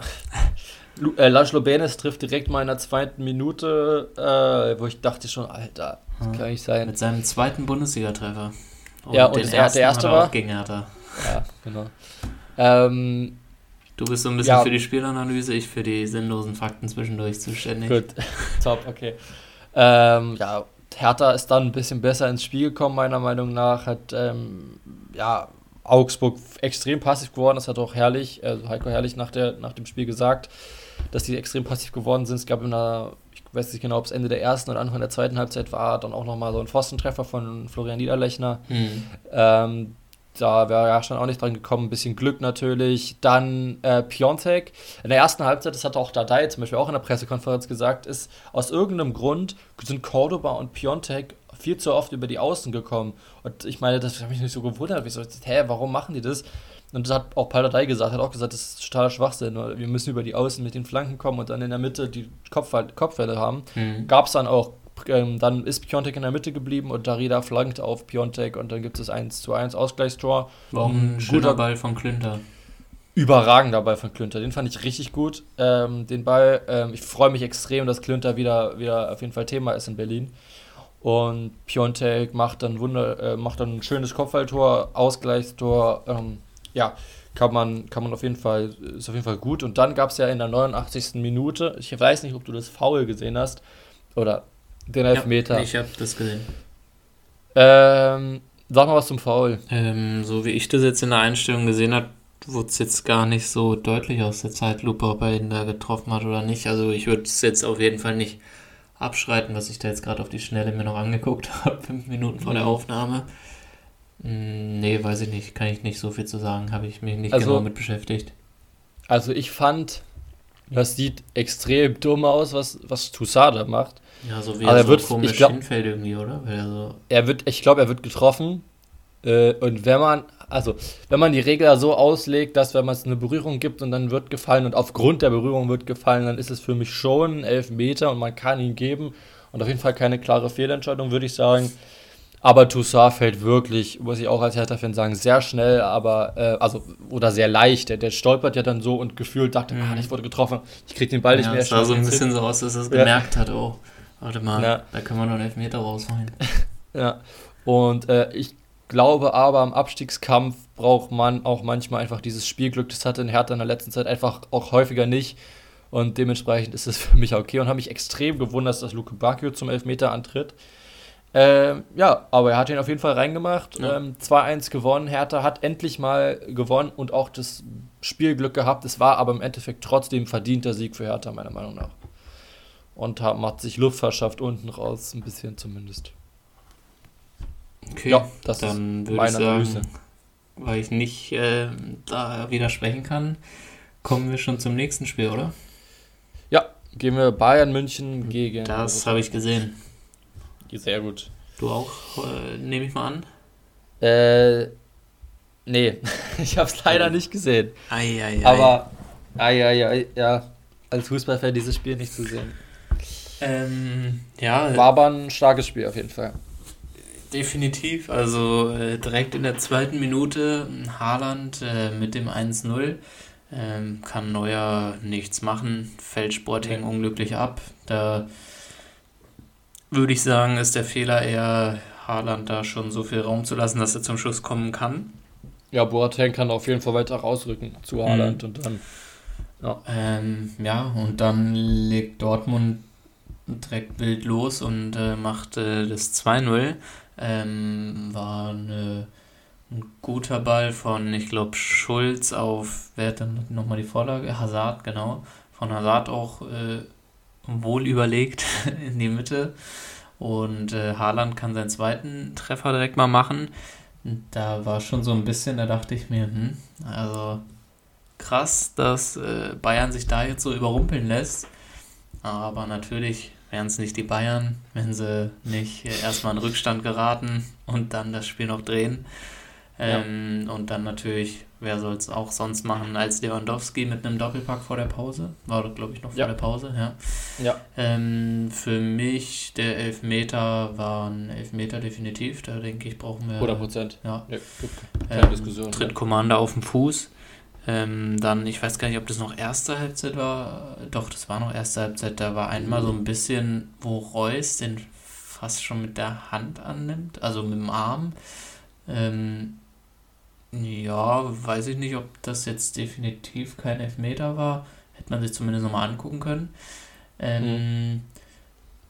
äh, Laszlo Benes trifft direkt mal in der zweiten Minute, äh, wo ich dachte schon, Alter, das hm. kann nicht sein. Mit seinem zweiten Bundesliga-Treffer. Ja, und den ersten der erste war gegen Hertha. Ja, genau. Ähm, du bist so ein bisschen ja. für die Spielanalyse, ich für die sinnlosen Fakten zwischendurch zuständig. Gut, top, okay. Ähm, ja, Hertha ist dann ein bisschen besser ins Spiel gekommen, meiner Meinung nach. Hat, ähm, ja, Augsburg extrem passiv geworden. Das hat auch Herrlich, also Heiko Herrlich nach, der, nach dem Spiel gesagt, dass die extrem passiv geworden sind. Es gab in der, ich weiß nicht genau, ob es Ende der ersten oder Anfang der zweiten Halbzeit war, dann auch nochmal so ein Pfostentreffer von Florian Niederlechner. Mhm. Ähm, da wäre ja schon auch nicht dran gekommen. Ein bisschen Glück natürlich. Dann äh, Piontek. In der ersten Halbzeit, das hat auch Dadai zum Beispiel auch in der Pressekonferenz gesagt, ist aus irgendeinem Grund sind Cordoba und Piontek viel zu oft über die Außen gekommen. Und ich meine, das hat mich nicht so gewundert. Ich so, hä, warum machen die das? Und das hat auch Paul Dardai gesagt, hat auch gesagt, das ist totaler Schwachsinn. Wir müssen über die Außen mit den Flanken kommen und dann in der Mitte die Kopfwelle haben. Mhm. Gab es dann auch. Ähm, dann ist Piontek in der Mitte geblieben und Darida flankt auf Piontek und dann gibt es 1 zu 1 Ausgleichstor. War ein guter Ball von Klünter. Überragender Ball von Klünter. Den fand ich richtig gut. Ähm, den Ball, ähm, ich freue mich extrem, dass Klünter wieder, wieder auf jeden Fall Thema ist in Berlin. Und Piontek macht dann Wunder, äh, macht dann ein schönes Kopfballtor, Ausgleichstor. Ähm, ja, kann man, kann man auf jeden Fall, ist auf jeden Fall gut. Und dann gab es ja in der 89. Minute, ich weiß nicht, ob du das Foul gesehen hast, oder den Elfmeter. Ja, ich habe das gesehen. Ähm, sag mal was zum Foul. Ähm, so wie ich das jetzt in der Einstellung gesehen habe, wurde es jetzt gar nicht so deutlich aus der Zeitlupe, ob er ihn da getroffen hat oder nicht. Also ich würde es jetzt auf jeden Fall nicht abschreiten, was ich da jetzt gerade auf die Schnelle mir noch angeguckt habe, fünf Minuten vor der mhm. Aufnahme. Hm, nee, weiß ich nicht, kann ich nicht so viel zu sagen, habe ich mich nicht also, genau mit beschäftigt. Also ich fand, das sieht extrem dumm aus, was, was Tusada macht. Ja, so wie er, er so wird, komisch ich glaub, hinfällt irgendwie, oder? Er, so er wird, ich glaube, er wird getroffen. Äh, und wenn man, also wenn man die Regel so auslegt, dass wenn man es eine Berührung gibt und dann wird gefallen und aufgrund der Berührung wird gefallen, dann ist es für mich schon elf Meter und man kann ihn geben und auf jeden Fall keine klare Fehlentscheidung, würde ich sagen. Aber Toussaint fällt wirklich, muss ich auch als Hertha-Fan sagen, sehr schnell, aber, äh, also, oder sehr leicht. Der, der, stolpert ja dann so und gefühlt dachte, mhm. ah, ich wurde getroffen, ich krieg den Ball nicht ja, mehr. Es sah so ein bisschen hin. so aus, dass er es ja. gemerkt hat, oh, warte mal, ja. da können wir noch einen Elfmeter rausholen. ja, und äh, ich glaube aber, im Abstiegskampf braucht man auch manchmal einfach dieses Spielglück. Das hatte in Hertha in der letzten Zeit einfach auch häufiger nicht. Und dementsprechend ist es für mich okay und habe mich extrem gewundert, dass Luke Bacchio zum Elfmeter antritt. Ähm, ja, aber er hat ihn auf jeden Fall reingemacht. Ja. Ähm, 2-1 gewonnen. Hertha hat endlich mal gewonnen und auch das Spielglück gehabt. Es war aber im Endeffekt trotzdem verdienter Sieg für Hertha, meiner Meinung nach. Und hat, hat sich Luft verschafft unten raus, ein bisschen zumindest. Okay, ja, das dann ist meine ich sagen, Analyse. Weil ich nicht äh, da widersprechen kann, kommen wir schon zum nächsten Spiel, oder? Ja, gehen wir Bayern München gegen. Das habe ich gesehen. Sehr gut. Du auch, äh, nehme ich mal an? Äh, nee, ich habe es leider nicht gesehen. Ei, ei, ei. Aber, ei, ei, ei, ja, als Fußballfan dieses Spiel nicht zu sehen. Ähm, ja. War aber ein starkes Spiel auf jeden Fall. Definitiv, also äh, direkt in der zweiten Minute Haaland äh, mit dem 1-0 ähm, kann Neuer nichts machen, fällt Sporting unglücklich ab. Da würde ich sagen, ist der Fehler eher Haaland da schon so viel Raum zu lassen, dass er zum Schuss kommen kann. Ja, Boateng kann auf jeden Fall weiter rausrücken zu Haaland mhm. und dann. Ja. Ähm, ja, und dann legt Dortmund direkt wild los und äh, macht äh, das 2-0. Ähm, war eine, ein guter Ball von, ich glaube, Schulz auf, wer hat dann nochmal die Vorlage? Hazard, genau. Von Hazard auch äh, wohl überlegt in die Mitte. Und äh, Haaland kann seinen zweiten Treffer direkt mal machen. Da war schon so ein bisschen, da dachte ich mir, hm, also krass, dass äh, Bayern sich da jetzt so überrumpeln lässt. Aber natürlich wären es nicht die Bayern, wenn sie nicht erstmal in Rückstand geraten und dann das Spiel noch drehen. Ähm, ja. Und dann natürlich, wer soll es auch sonst machen als Lewandowski mit einem Doppelpack vor der Pause? War das, glaube ich, noch vor ja. der Pause, ja. ja. Ähm, für mich, der Elfmeter war ein Elfmeter definitiv. Da denke ich, brauchen wir. 100 Prozent. Ja. ja keine ähm, Diskussion. Tritt Commander auf dem Fuß. Ähm, dann, ich weiß gar nicht, ob das noch erste Halbzeit war. Doch, das war noch erste Halbzeit. Da war einmal so ein bisschen, wo Reus den fast schon mit der Hand annimmt, also mit dem Arm. Ähm, ja, weiß ich nicht, ob das jetzt definitiv kein Elfmeter war. Hätte man sich zumindest nochmal angucken können. Ähm, mhm.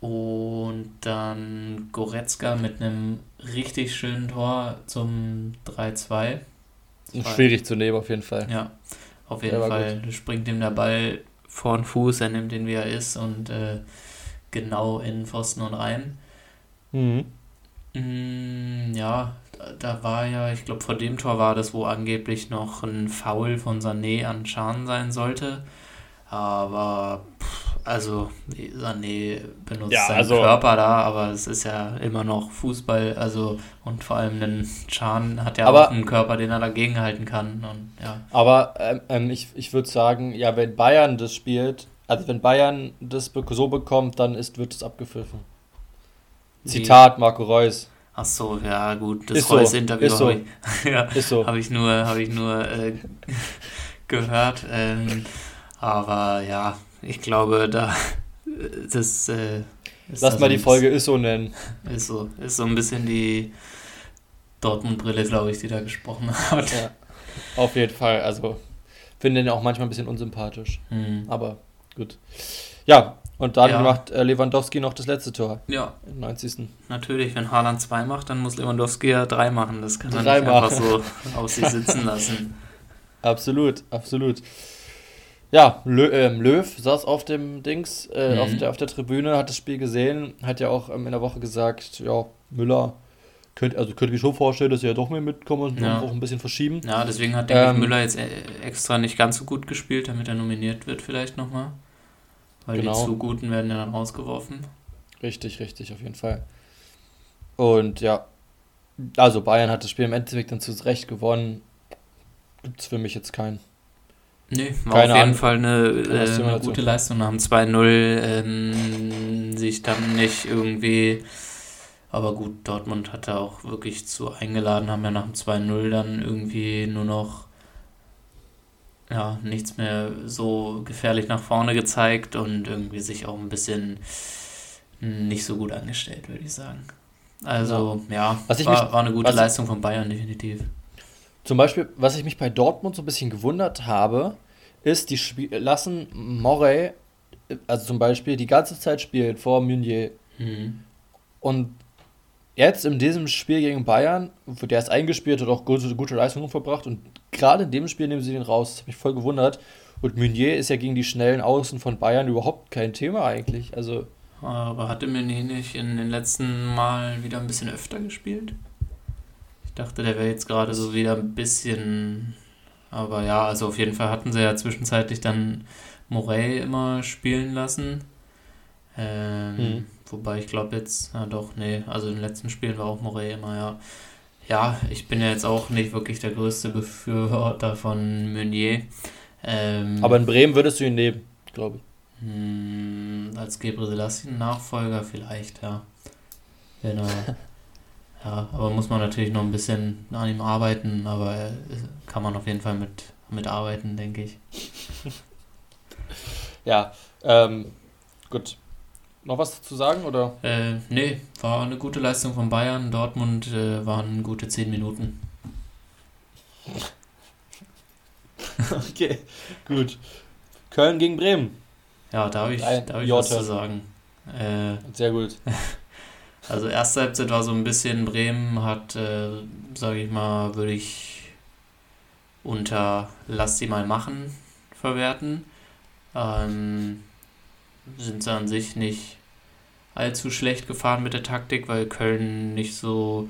Und dann Goretzka mit einem richtig schönen Tor zum 3-2. Schwierig zu nehmen, auf jeden Fall. Ja, auf jeden Fall. Gut. Springt ihm der Ball vor den Fuß, er nimmt ihn, wie er ist und äh, genau in Pfosten und rein. Mhm. Mm, ja, da war ja, ich glaube, vor dem Tor war das, wo angeblich noch ein Foul von Sané an Schan sein sollte. Aber, pff, also, Sané benutzt ja, seinen also, Körper da, aber es ist ja immer noch Fußball. Also, und vor allem ein Schan hat ja aber, auch einen Körper, den er dagegen halten kann. Und, ja. Aber ähm, ähm ich, ich würde sagen, ja, wenn Bayern das spielt, also wenn Bayern das so bekommt, dann ist, wird es abgepfiffen. Zitat Marco Reus. Ach so, ja gut, das Reus-Interview so. habe ich, ja, so. hab ich nur, hab ich nur äh, gehört. Ähm, aber ja, ich glaube, da das äh, Lass mal die Folge ist so nennen. Ist so, ist so ein bisschen die Dortmund-Brille, glaube ich, die da gesprochen hat. Ja, auf jeden Fall. Also finde den auch manchmal ein bisschen unsympathisch. Mhm. Aber gut. Ja, und dann ja. macht äh, Lewandowski noch das letzte Tor. Ja. Im 90. Natürlich, wenn Haaland 2 macht, dann muss Lewandowski ja 3 machen. Das kann man nicht machen. einfach so auf sich sitzen lassen. Absolut, absolut. Ja, Lö äh, Löw saß auf dem Dings, äh, mhm. auf, der, auf der Tribüne, hat das Spiel gesehen, hat ja auch ähm, in der Woche gesagt, ja, Müller könnte, also könnte ich schon vorstellen, dass er ja doch mehr mitkommt und ja. auch ein bisschen verschieben. Ja, deswegen hat ähm, Müller jetzt äh, extra nicht ganz so gut gespielt, damit er nominiert wird vielleicht nochmal. Weil genau. die zu Guten werden ja dann rausgeworfen. Richtig, richtig, auf jeden Fall. Und ja, also Bayern hat das Spiel im Endeffekt dann zu Recht gewonnen. Gibt es für mich jetzt keinen. Nee, war Keine auf jeden An Fall eine, äh, eine gute Leistung nach dem 2-0. Ähm, sich dann nicht irgendwie. Aber gut, Dortmund hat da auch wirklich zu eingeladen, haben ja nach dem 2-0 dann irgendwie nur noch ja, nichts mehr so gefährlich nach vorne gezeigt und irgendwie sich auch ein bisschen nicht so gut angestellt, würde ich sagen. Also, ja, ja war, mich, war, eine gute Leistung von Bayern, definitiv. Zum Beispiel, was ich mich bei Dortmund so ein bisschen gewundert habe, ist, die Spie lassen Morey, also zum Beispiel, die ganze Zeit spielen vor Meunier. Mhm. Und jetzt in diesem Spiel gegen Bayern, der ist eingespielt, hat auch gute, gute Leistungen verbracht und gerade in dem Spiel nehmen sie den raus. Das hat mich voll gewundert. Und Meunier ist ja gegen die schnellen Außen von Bayern überhaupt kein Thema eigentlich. Also. Aber hatte Meunier nicht in den letzten Malen wieder ein bisschen öfter gespielt? Ich dachte, der wäre jetzt gerade so wieder ein bisschen. Aber ja, also auf jeden Fall hatten sie ja zwischenzeitlich dann Morey immer spielen lassen. Ähm, hm. Wobei ich glaube jetzt, ja doch, nee, also in den letzten Spielen war auch Morey immer, ja. Ja, ich bin ja jetzt auch nicht wirklich der größte Befürworter von Meunier. Ähm, Aber in Bremen würdest du ihn nehmen, glaube ich. Mh, hm, als Gebre Selassie-Nachfolger vielleicht, ja. Genau. ja, aber muss man natürlich noch ein bisschen an ihm arbeiten, aber kann man auf jeden Fall mit, mit arbeiten, denke ich. ja, ähm, gut. Noch was zu sagen, oder? Äh, nee, war eine gute Leistung von Bayern. Dortmund äh, waren gute 10 Minuten. okay, gut. Köln gegen Bremen. Ja, da habe ich, da hab ich was zu sagen. Äh, Sehr gut. Also erste Halbzeit war so ein bisschen, Bremen hat, äh, sage ich mal, würde ich unter Lass sie mal machen verwerten. Ähm, sind sie an sich nicht allzu schlecht gefahren mit der Taktik, weil Köln nicht so,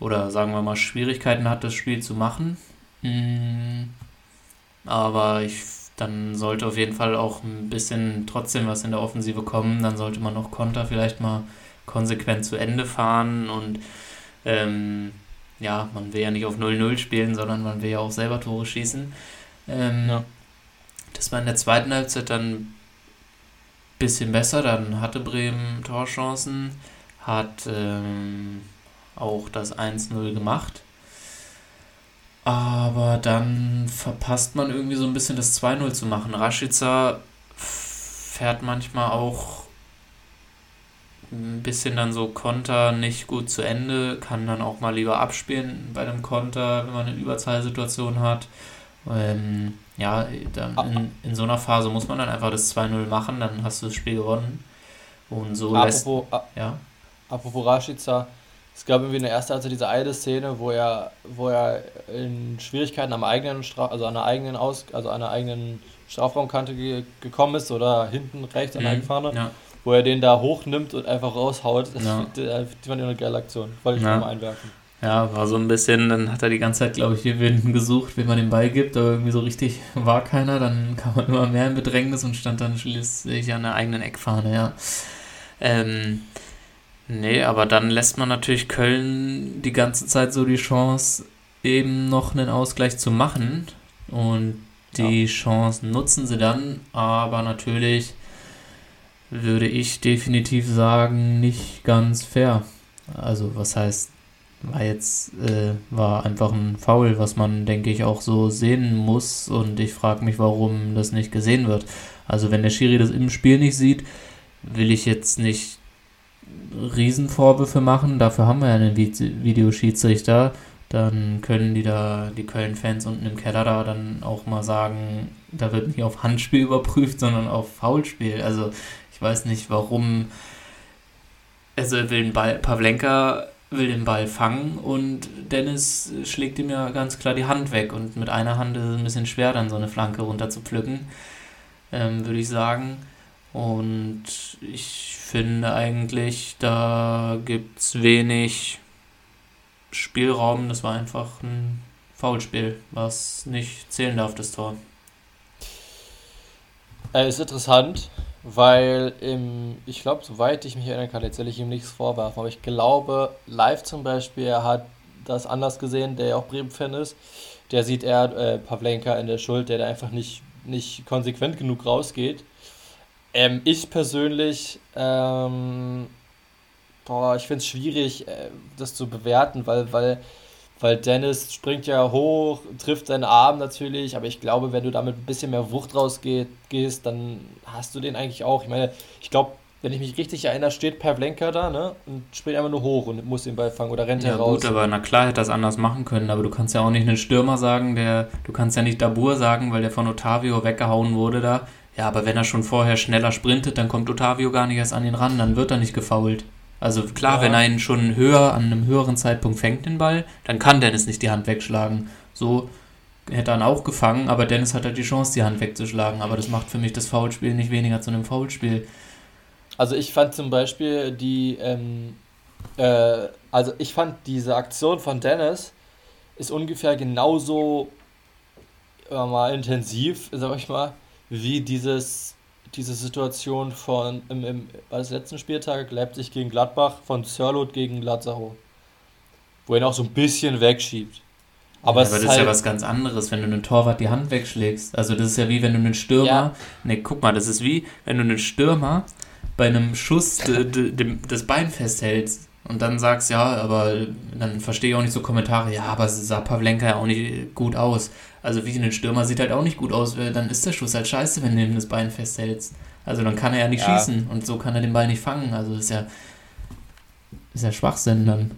oder sagen wir mal, Schwierigkeiten hat, das Spiel zu machen. Mm, aber ich dann sollte auf jeden Fall auch ein bisschen trotzdem was in der Offensive kommen. Dann sollte man noch Konter vielleicht mal konsequent zu Ende fahren und ähm, ja, man will ja nicht auf 0-0 spielen, sondern man will ja auch selber Tore schießen. Ähm, ja. Das war in der zweiten Halbzeit dann bisschen besser. Dann hatte Bremen Torchancen, hat ähm, auch das 1-0 gemacht. Aber dann verpasst man irgendwie so ein bisschen das 2-0 zu machen. Rashica fährt manchmal auch ein bisschen dann so Konter nicht gut zu Ende, kann dann auch mal lieber abspielen bei einem Konter, wenn man eine Überzahlsituation hat. Ähm, ja, in, in, so einer Phase muss man dann einfach das 2-0 machen, dann hast du das Spiel gewonnen. Und so apropos, lässt. Ja. Apropos Rashica, es gab irgendwie in der ersten Halbzeit diese eine Szene, wo er, wo er in Schwierigkeiten am eigenen Straf, also an der eigenen Aus, also an der eigenen Strafraumkante ge gekommen ist oder hinten rechts an der mhm, Fahne. Ja wo er den da hochnimmt und einfach raushaut. Das ja. die fand ich eine geile Aktion. Wollte ich ja. mal einwerfen. Ja, war so ein bisschen, dann hat er die ganze Zeit, glaube ich, hier hinten gesucht, wenn man den Ball gibt, aber irgendwie so richtig war keiner, dann kam man immer mehr in Bedrängnis und stand dann schließlich an der eigenen Eckfahne, ja. Ähm, nee, aber dann lässt man natürlich Köln die ganze Zeit so die Chance, eben noch einen Ausgleich zu machen und die ja. Chance nutzen sie dann, aber natürlich würde ich definitiv sagen, nicht ganz fair. Also was heißt, war jetzt, äh, war einfach ein Foul, was man, denke ich, auch so sehen muss und ich frage mich, warum das nicht gesehen wird. Also wenn der Schiri das im Spiel nicht sieht, will ich jetzt nicht Riesenvorwürfe machen, dafür haben wir ja einen Videoschiedsrichter, dann können die da, die Köln-Fans unten im Keller da dann auch mal sagen, da wird nicht auf Handspiel überprüft, sondern auf Foulspiel. Also weiß nicht warum. Also er will Ball, Pavlenka will den Ball fangen und Dennis schlägt ihm ja ganz klar die Hand weg und mit einer Hand ist es ein bisschen schwer, dann so eine Flanke runter zu pflücken, ähm, würde ich sagen. Und ich finde eigentlich, da gibt es wenig Spielraum. Das war einfach ein Foulspiel, was nicht zählen darf, das Tor. Äh, ist interessant, weil im, ich glaube, soweit ich mich erinnern kann, jetzt will ich ihm nichts vorwerfen, aber ich glaube, live zum Beispiel, er hat das anders gesehen, der ja auch Bremen-Fan ist. Der sieht er äh, Pavlenka in der Schuld, der da einfach nicht, nicht konsequent genug rausgeht. Ähm, ich persönlich, ähm, boah, ich finde es schwierig, äh, das zu bewerten, weil, weil weil Dennis springt ja hoch, trifft seinen Arm natürlich, aber ich glaube, wenn du damit ein bisschen mehr Wucht rausgehst, dann hast du den eigentlich auch. Ich meine, ich glaube, wenn ich mich richtig erinnere, steht Pavlenka da, ne? Und springt einfach nur hoch und muss den Ball fangen oder rennt ja, heraus. Ja gut, aber na klar hätte das anders machen können, aber du kannst ja auch nicht einen Stürmer sagen, der, du kannst ja nicht Dabur sagen, weil der von Otavio weggehauen wurde da. Ja, aber wenn er schon vorher schneller sprintet, dann kommt Otavio gar nicht erst an ihn ran, dann wird er nicht gefault. Also klar, ja. wenn ihn schon höher, an einem höheren Zeitpunkt fängt, den Ball, dann kann Dennis nicht die Hand wegschlagen. So hätte er ihn auch gefangen, aber Dennis hat halt die Chance, die Hand wegzuschlagen. Aber das macht für mich das Foulspiel nicht weniger zu einem Foulspiel. Also ich fand zum Beispiel die, ähm, äh, also ich fand diese Aktion von Dennis ist ungefähr genauso äh, mal intensiv, sag ich mal, wie dieses diese Situation von im, im war das letzten Spieltag Leipzig gegen Gladbach von Sörlot gegen Lazaro. Wo er ihn auch so ein bisschen wegschiebt. Aber, ja, aber das ist halt ja was ganz anderes, wenn du einen Torwart die Hand wegschlägst. Also das ist ja wie wenn du einen Stürmer. Ja. Ne, guck mal, das ist wie wenn du einen Stürmer bei einem Schuss das Bein festhältst und dann sagst, ja, aber dann verstehe ich auch nicht so Kommentare, ja, aber sah Pavlenka ja auch nicht gut aus. Also wie ein Stürmer sieht halt auch nicht gut aus, dann ist der Schuss halt scheiße, wenn du ihm das Bein festhältst. Also dann kann er ja nicht ja. schießen und so kann er den Ball nicht fangen. Also das ist ja, ist ja Schwachsinn dann.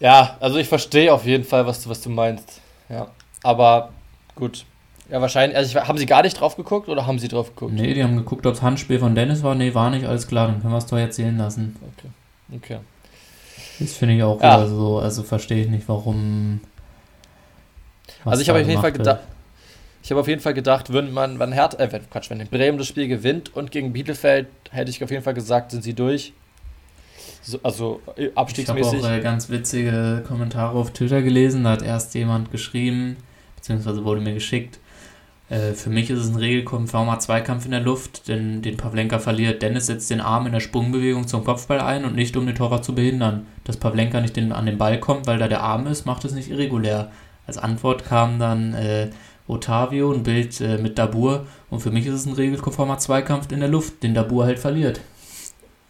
Ja, also ich verstehe auf jeden Fall, was du, was du meinst. Ja, aber gut. Ja, wahrscheinlich. Also ich, haben sie gar nicht drauf geguckt oder haben sie drauf geguckt? Nee, die haben geguckt, ob es Handspiel von Dennis war. Nee, war nicht, alles klar, dann können wir es doch erzählen lassen. Okay. Okay. Das finde ich auch ja. so. Also verstehe ich nicht, warum. Also ich habe auf jeden Fall gedacht. Ich habe auf jeden Fall gedacht, wenn man, wenn Hertha, äh, wenn, Quatsch, wenn Bremen das Spiel gewinnt und gegen Bielefeld, hätte ich auf jeden Fall gesagt, sind sie durch. So, also abstiegsmäßig. Ich habe auch äh, ganz witzige Kommentare auf Twitter gelesen. Da hat erst jemand geschrieben, beziehungsweise wurde mir geschickt. Äh, für mich ist es ein regelkonformer Zweikampf in der Luft, denn den Pavlenka verliert. Dennis setzt den Arm in der Sprungbewegung zum Kopfball ein und nicht um den Torwart zu behindern. Dass Pavlenka nicht den, an den Ball kommt, weil da der Arm ist, macht es nicht irregulär. Als Antwort kam dann äh, Otavio, ein Bild äh, mit Dabur und für mich ist es ein regelkonformer Zweikampf in der Luft, den Dabur halt verliert.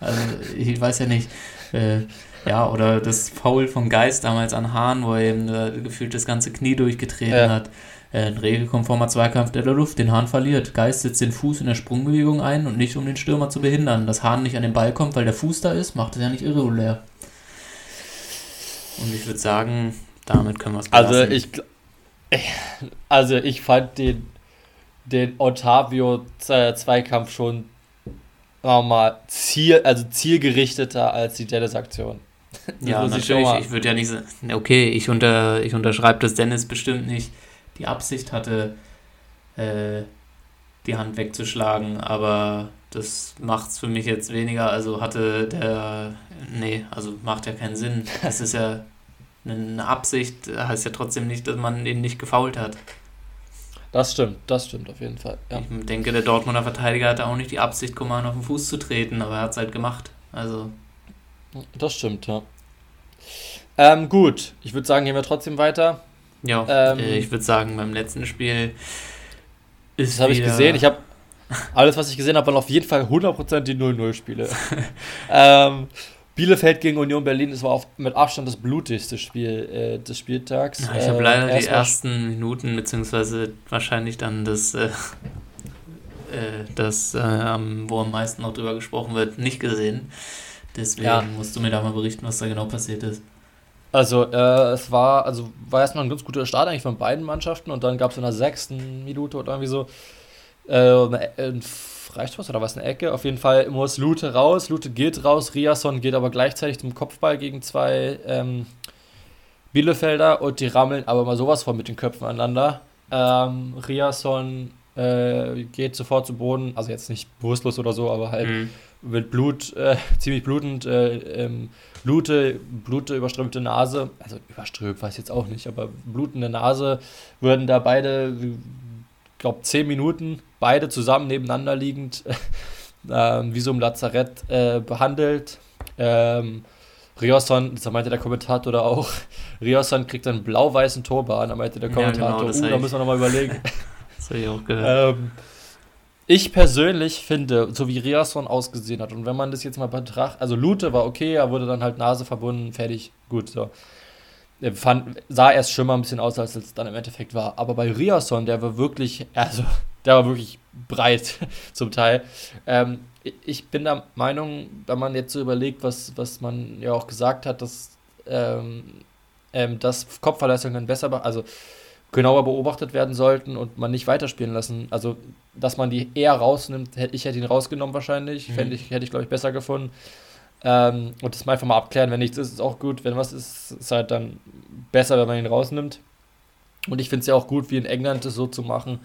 Also ich weiß ja nicht, äh, ja, oder das Foul von Geist damals an Hahn, wo er eben äh, gefühlt das ganze Knie durchgetreten ja. hat. Äh, ein regelkonformer Zweikampf der Luft, den Hahn verliert. Geist setzt den Fuß in der Sprungbewegung ein und nicht um den Stürmer zu behindern. Dass Hahn nicht an den Ball kommt, weil der Fuß da ist, macht es ja nicht irregulär. Und ich würde sagen, damit können wir es Also ich, also ich fand den, den Otavio-Zweikampf schon mal ziel, also zielgerichteter als die Dennis-Aktion. Ja, natürlich. Ich, ich würde ja nicht sagen, okay, ich, unter, ich unterschreibe, dass Dennis bestimmt nicht die Absicht hatte, äh, die Hand wegzuschlagen, aber das macht es für mich jetzt weniger. Also hatte der, nee, also macht ja keinen Sinn. Das ist ja eine Absicht, heißt ja trotzdem nicht, dass man ihn nicht gefault hat. Das stimmt, das stimmt auf jeden Fall. Ja. Ich denke, der Dortmunder Verteidiger hatte auch nicht die Absicht, Coman auf den Fuß zu treten, aber er hat es halt gemacht. Also. Das stimmt, ja. Ähm, gut, ich würde sagen, gehen wir trotzdem weiter. Ja, ähm, äh, ich würde sagen, beim letzten Spiel ist. Das habe ich gesehen. Ich habe alles, was ich gesehen habe, waren auf jeden Fall 100% die 0-0-Spiele. ähm, Bielefeld gegen Union Berlin, das war auch mit Abstand das blutigste Spiel äh, des Spieltags. Ja, ich habe äh, leider die ersten Minuten, beziehungsweise wahrscheinlich dann das, äh, äh das äh, wo am meisten noch drüber gesprochen wird, nicht gesehen. Deswegen ja. musst du mir da mal berichten, was da genau passiert ist. Also, äh, es war, also war erstmal ein ganz guter Start eigentlich von beiden Mannschaften und dann gab es in der sechsten Minute oder irgendwie so äh, ein Freistoß oder was, eine Ecke. Auf jeden Fall muss Lute raus, Lute geht raus, Riasson geht aber gleichzeitig zum Kopfball gegen zwei ähm, Bielefelder und die rammeln aber mal sowas von mit den Köpfen aneinander. Ähm, Riasson äh, geht sofort zu Boden, also jetzt nicht bewusstlos oder so, aber halt mhm. Mit Blut, äh, ziemlich blutend, äh, ähm, Blute, Blute überströmte Nase, also überströmt weiß ich jetzt auch nicht, aber blutende Nase, würden da beide, ich glaube, zehn Minuten, beide zusammen nebeneinander liegend, äh, wie so im Lazarett äh, behandelt. Ähm, Rioson, das meinte der Kommentator da auch, Rioson kriegt einen blau-weißen Turban, da meinte der Kommentator, ja, genau, uh, da müssen wir nochmal überlegen. das habe ich auch gehört. Ähm, ich persönlich finde, so wie Riasson ausgesehen hat, und wenn man das jetzt mal betrachtet, also Lute war okay, er wurde dann halt Nase verbunden, fertig, gut, so. Er fand, sah erst schon ein bisschen aus, als es dann im Endeffekt war. Aber bei Riasson, der war wirklich, also, der war wirklich breit zum Teil. Ähm, ich bin der Meinung, wenn man jetzt so überlegt, was, was man ja auch gesagt hat, dass, ähm, ähm, dass Kopfverletzungen besser, also genauer beobachtet werden sollten und man nicht weiterspielen lassen. Also, dass man die eher rausnimmt, hätte ich hätte ihn rausgenommen wahrscheinlich, mhm. Fände ich, hätte ich glaube ich besser gefunden. Ähm, und das mal einfach mal abklären, wenn nichts ist, ist auch gut. Wenn was ist, ist halt dann besser, wenn man ihn rausnimmt. Und ich finde es ja auch gut, wie in England das so zu machen.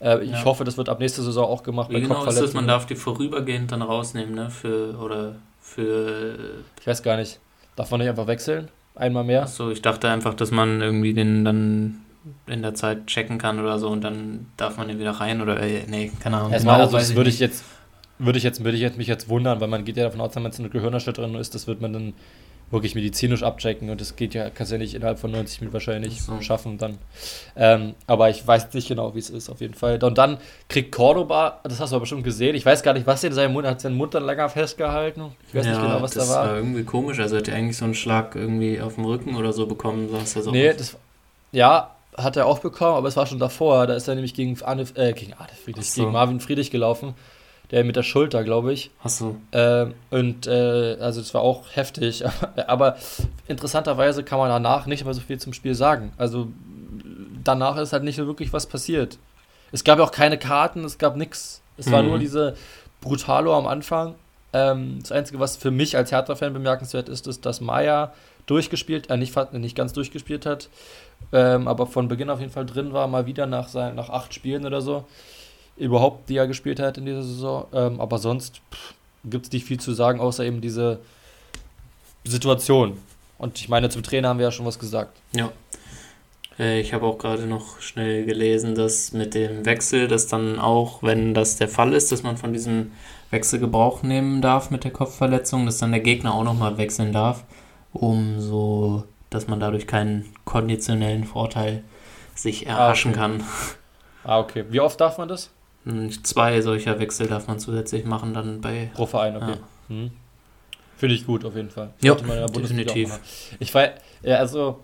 Äh, ich ja. hoffe, das wird ab nächster Saison auch gemacht. Wie genau ist das? Man darf die vorübergehend dann rausnehmen, ne? Für, oder für... Ich weiß gar nicht. Darf man nicht einfach wechseln? Einmal mehr? Achso, ich dachte einfach, dass man irgendwie den dann in der Zeit checken kann oder so und dann darf man den wieder rein oder äh, nee, keine Ahnung. Erstmal, genau, also das würde ich jetzt würde ich jetzt würde ich jetzt mich jetzt wundern, weil man geht ja davon aus, wenn es eine Gehirnerschütterung ist, das wird man dann wirklich medizinisch abchecken und das geht ja, kannst ja nicht innerhalb von 90 Minuten wahrscheinlich so. schaffen dann. Ähm, aber ich weiß nicht genau, wie es ist, auf jeden Fall. Und dann kriegt Cordoba, das hast du aber bestimmt gesehen, ich weiß gar nicht, was in seinem Mund, hat seinen Mund dann länger festgehalten. Ich weiß ja, nicht genau, was da war. Das war irgendwie komisch, also hat er eigentlich so einen Schlag irgendwie auf dem Rücken oder so bekommen, sagst du so. Nee, das, ja, hat er auch bekommen, aber es war schon davor. Da ist er nämlich gegen, Arne, äh, gegen Arne Friedrich, so. gegen Marvin Friedrich gelaufen. Der mit der Schulter, glaube ich. Hast du. Äh, und äh, also es war auch heftig. aber interessanterweise kann man danach nicht mehr so viel zum Spiel sagen. Also danach ist halt nicht so wirklich was passiert. Es gab ja auch keine Karten, es gab nichts. Es mhm. war nur diese Brutalo am Anfang. Ähm, das Einzige, was für mich als Hertha-Fan bemerkenswert ist, ist, dass Maya durchgespielt, äh, nicht, nicht ganz durchgespielt hat ähm, aber von Beginn auf jeden Fall drin war, mal wieder nach, sein, nach acht Spielen oder so, überhaupt, die er gespielt hat in dieser Saison. Ähm, aber sonst gibt es nicht viel zu sagen, außer eben diese Situation. Und ich meine, zum Trainer haben wir ja schon was gesagt. Ja. Äh, ich habe auch gerade noch schnell gelesen, dass mit dem Wechsel, dass dann auch, wenn das der Fall ist, dass man von diesem Wechsel Gebrauch nehmen darf mit der Kopfverletzung, dass dann der Gegner auch nochmal wechseln darf, um so, dass man dadurch keinen konditionellen Vorteil sich erhaschen ah, okay. kann. Ah, okay. Wie oft darf man das? Hm, zwei solcher Wechsel darf man zusätzlich machen, dann bei. Pro Verein, okay. Ja. Hm. Finde ich gut auf jeden Fall. Ja, definitiv. Ich weiß, ja, also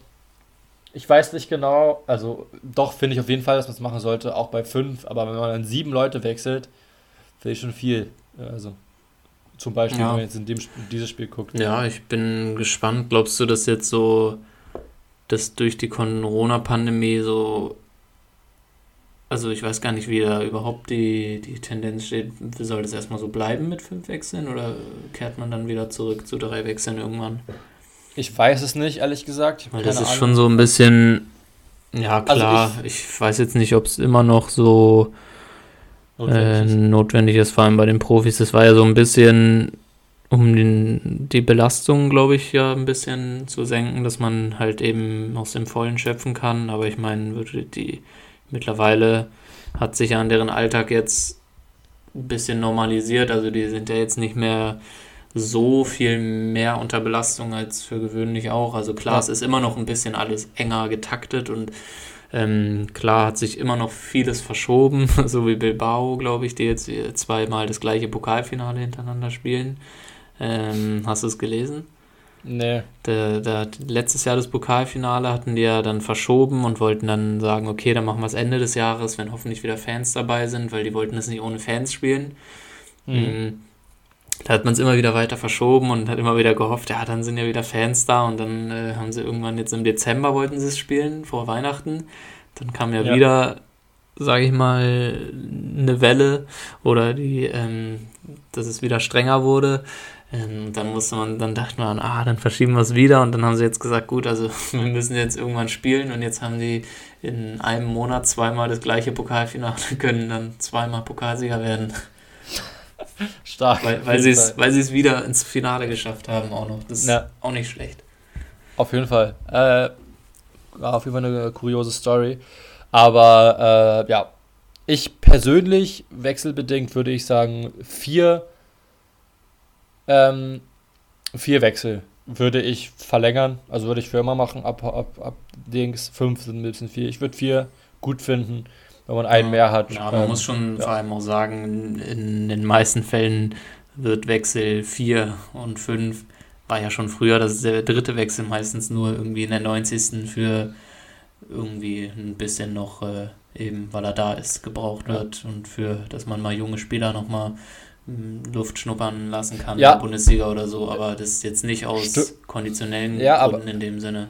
ich weiß nicht genau, also doch finde ich auf jeden Fall, dass man es machen sollte, auch bei fünf, aber wenn man dann sieben Leute wechselt, finde ich schon viel. Also zum Beispiel, ja. wenn man jetzt in dem, dieses Spiel guckt. Ja, ich bin gespannt. Glaubst du, dass jetzt so, dass durch die Corona-Pandemie so also ich weiß gar nicht, wie da überhaupt die, die Tendenz steht. Soll das erstmal so bleiben mit fünf Wechseln oder kehrt man dann wieder zurück zu drei Wechseln irgendwann? Ich weiß es nicht, ehrlich gesagt. Weil das ist Ahnung. schon so ein bisschen, ja also klar, also ich, ich, weiß jetzt nicht, ob es immer noch so notwendig, äh, notwendig ist, vor allem bei den Profis. Das war ja so ein bisschen, um den, die Belastung, glaube ich, ja ein bisschen zu senken, dass man halt eben aus dem Vollen schöpfen kann. Aber ich meine, die Mittlerweile hat sich ja an deren Alltag jetzt ein bisschen normalisiert. Also die sind ja jetzt nicht mehr so viel mehr unter Belastung als für gewöhnlich auch. Also klar, ja. es ist immer noch ein bisschen alles enger getaktet und ähm, klar hat sich immer noch vieles verschoben, so wie Bilbao, glaube ich, die jetzt zweimal das gleiche Pokalfinale hintereinander spielen. Ähm, hast du es gelesen? Nee. Der, der, letztes Jahr das Pokalfinale hatten die ja dann verschoben und wollten dann sagen, okay, dann machen wir es Ende des Jahres, wenn hoffentlich wieder Fans dabei sind, weil die wollten es nicht ohne Fans spielen. Mhm. Da hat man es immer wieder weiter verschoben und hat immer wieder gehofft, ja, dann sind ja wieder Fans da und dann äh, haben sie irgendwann jetzt im Dezember wollten sie es spielen, vor Weihnachten. Dann kam ja, ja. wieder, sage ich mal, eine Welle oder die, ähm, dass es wieder strenger wurde. Ähm, dann musste man, dann dachte man, ah, dann verschieben wir es wieder und dann haben sie jetzt gesagt, gut, also wir müssen jetzt irgendwann spielen und jetzt haben die in einem Monat zweimal das gleiche Pokalfinale, können dann zweimal Pokalsieger werden. Stark. Weil, weil sie es wieder ins Finale geschafft haben auch noch. Das ist ja. auch nicht schlecht. Auf jeden Fall. Äh, war auf jeden Fall eine kuriose Story. Aber äh, ja, ich persönlich, wechselbedingt, würde ich sagen, vier ähm, vier Wechsel würde ich verlängern, also würde ich für immer machen, ab, ab, ab Dings, fünf sind ein bisschen viel. Ich würde vier gut finden, wenn man einen ja, mehr hat. Ja, man ähm, muss schon ja. vor allem auch sagen, in den meisten Fällen wird Wechsel vier und fünf war ja schon früher, das ist der dritte Wechsel meistens nur irgendwie in der 90. für irgendwie ein bisschen noch äh, eben, weil er da ist, gebraucht wird und für, dass man mal junge Spieler nochmal Luft schnuppern lassen kann ja. in der Bundesliga oder so, aber das ist jetzt nicht aus Stu konditionellen ja, Gründen in dem Sinne.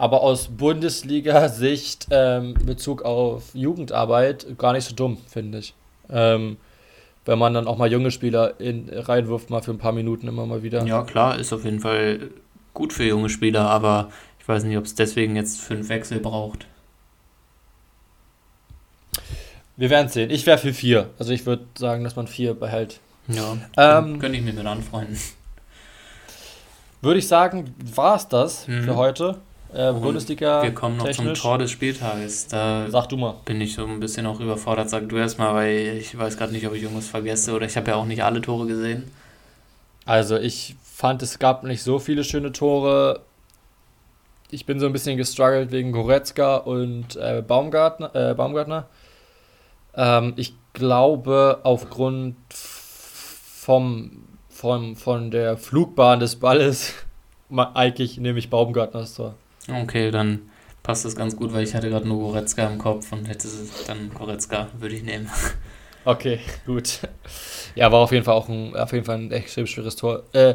Aber aus Bundesliga-Sicht ähm, Bezug auf Jugendarbeit gar nicht so dumm, finde ich. Ähm, wenn man dann auch mal junge Spieler in, reinwirft, mal für ein paar Minuten immer mal wieder. Ja, klar, ist auf jeden Fall gut für junge Spieler, aber ich weiß nicht, ob es deswegen jetzt fünf Wechsel braucht. Wir werden sehen. Ich wäre für vier. Also ich würde sagen, dass man vier behält. Ja, ähm, könnte ich mir mit anfreunden. Würde ich sagen, war es das mhm. für heute. Äh, Bundesliga. Wir kommen noch technisch. zum Tor des Spieltages. Da Sag du mal. Bin ich so ein bisschen auch überfordert. Sag du erst mal, weil ich weiß gerade nicht, ob ich irgendwas vergesse oder ich habe ja auch nicht alle Tore gesehen. Also ich fand, es gab nicht so viele schöne Tore. Ich bin so ein bisschen gestruggelt wegen Goretzka und äh, Baumgartner. Äh, Baumgartner. Ähm, ich glaube, aufgrund vom, vom, von der Flugbahn des Balles, eigentlich nehme ich Baumgartners Tor. Okay, dann passt das ganz gut, weil ich hatte gerade nur Goretzka im Kopf und hätte dann Goretzka, würde ich nehmen. Okay, gut. Ja, war auf jeden Fall auch ein, auf jeden Fall ein extrem schweres Tor. Äh,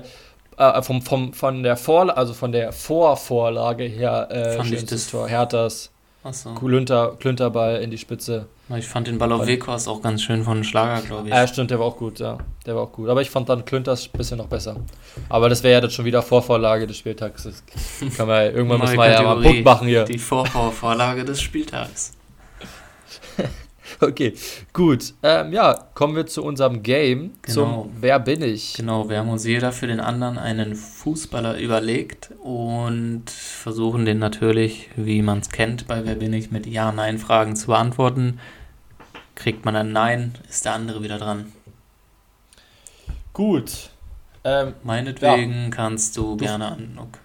äh, vom, vom, von der Vor also von der Vorvorlage her äh, Fand ich das Tor. Herthas so. Klünter, Klünterball in die Spitze. Ich fand den Ball auf Wekos auch ganz schön von Schlager, glaube ich. Ja, stimmt, der war auch gut, ja. Der war auch gut. Aber ich fand dann Klünters ein bisschen noch besser. Aber das wäre ja dann schon wieder Vorvorlage des Spieltags. Das kann man, irgendwann müssen wir ja mal einen Punkt machen hier. Die Vorvorvorlage des Spieltags. Okay, gut. Ähm, ja, kommen wir zu unserem Game, genau. zum Wer bin ich? Genau, wir haben uns jeder für den anderen einen Fußballer überlegt und versuchen den natürlich, wie man es kennt, bei Wer bin ich, mit Ja-Nein-Fragen zu beantworten. Kriegt man ein Nein, ist der andere wieder dran. Gut. Ähm, Meinetwegen ja. kannst du gerne an. Okay.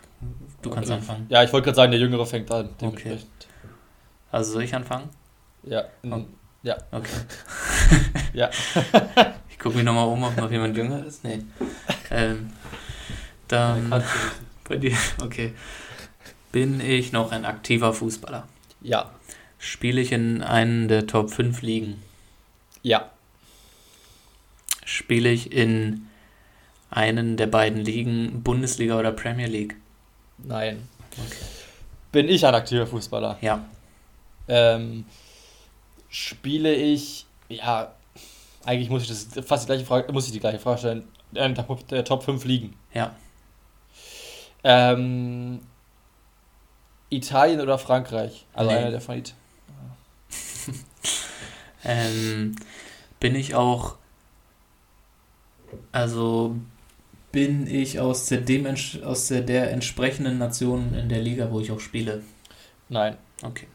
Du kannst anfangen. Ja, ich wollte gerade sagen, der Jüngere fängt an. Okay. Also soll ich anfangen? Ja. Oh. Ja. Okay. ja. ich gucke mich nochmal um, ob noch jemand jünger ist. Nee. Ähm, dann. Bei dir. Okay. Bin ich noch ein aktiver Fußballer? Ja. Spiele ich in einen der Top 5 Ligen? Ja. Spiele ich in einen der beiden Ligen, Bundesliga oder Premier League? Nein. Okay. Bin ich ein aktiver Fußballer? Ja. Ähm, spiele ich, ja, eigentlich muss ich das fast die gleiche Frage, muss ich die gleiche Frage stellen. Der, der Top 5 liegen. Ja. Ähm, Italien oder Frankreich? Also nee. einer der von Italien. Ähm, bin ich auch, also bin ich aus der, dem, aus der, der entsprechenden Nation in der Liga, wo ich auch spiele? Nein. Okay.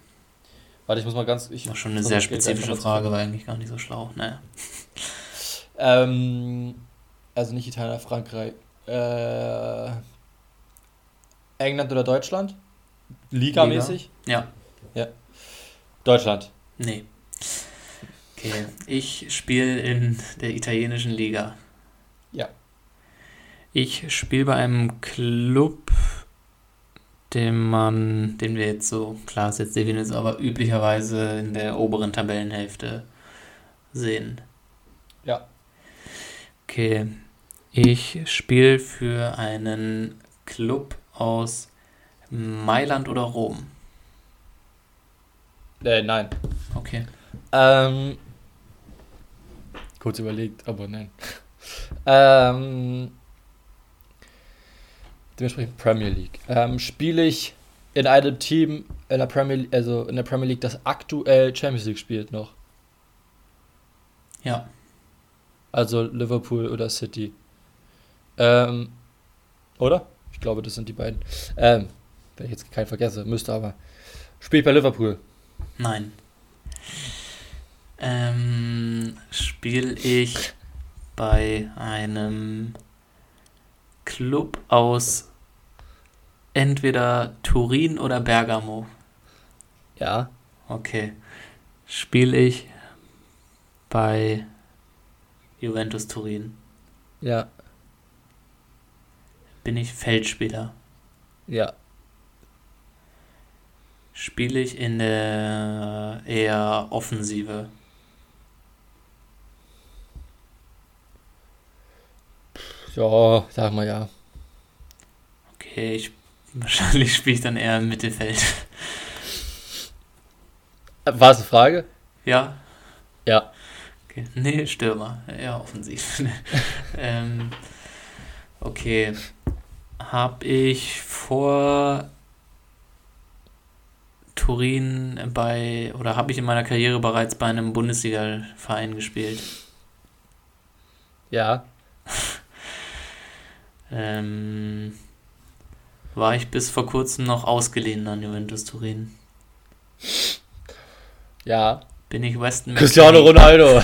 Warte, ich muss mal ganz. Ich war schon eine sehr spezifische Frage, war eigentlich gar nicht so schlau. Naja. ähm, also nicht Italien, Frankreich. Äh, England oder Deutschland? Liga-mäßig? Ja. Ja. Deutschland? Nee. Okay, ich spiele in der italienischen Liga. Ja. Ich spiele bei einem Club, den man, den wir jetzt so, klar ist jetzt definitiv, aber üblicherweise in der oberen Tabellenhälfte sehen. Ja. Okay. Ich spiele für einen Club aus Mailand oder Rom. Äh, nein. Okay. Ähm, kurz überlegt, aber nein. ähm, dementsprechend Premier League. Ähm, Spiele ich in einem Team in der Premier also in der Premier League, das aktuell Champions League spielt noch? Ja. Also Liverpool oder City. Ähm, oder? Ich glaube, das sind die beiden. Ähm, wenn ich jetzt keinen vergesse, müsste aber. Spielt bei Liverpool? Nein. Ähm, spiele ich bei einem Club aus entweder Turin oder Bergamo? Ja. Okay. Spiele ich bei Juventus Turin? Ja. Bin ich Feldspieler? Ja. Spiele ich in der eher Offensive? Ja, sag mal ja. Okay, ich, wahrscheinlich spiele ich dann eher im Mittelfeld. War es eine Frage? Ja. Ja. Okay. Nee, Stürmer. Eher offensiv. ähm, okay. Hab ich vor Turin bei, oder habe ich in meiner Karriere bereits bei einem Bundesliga-Verein gespielt? Ja. Ähm, war ich bis vor kurzem noch ausgeliehen an Juventus Turin. Ja. Bin ich Weston McKenny? Cristiano Ronaldo.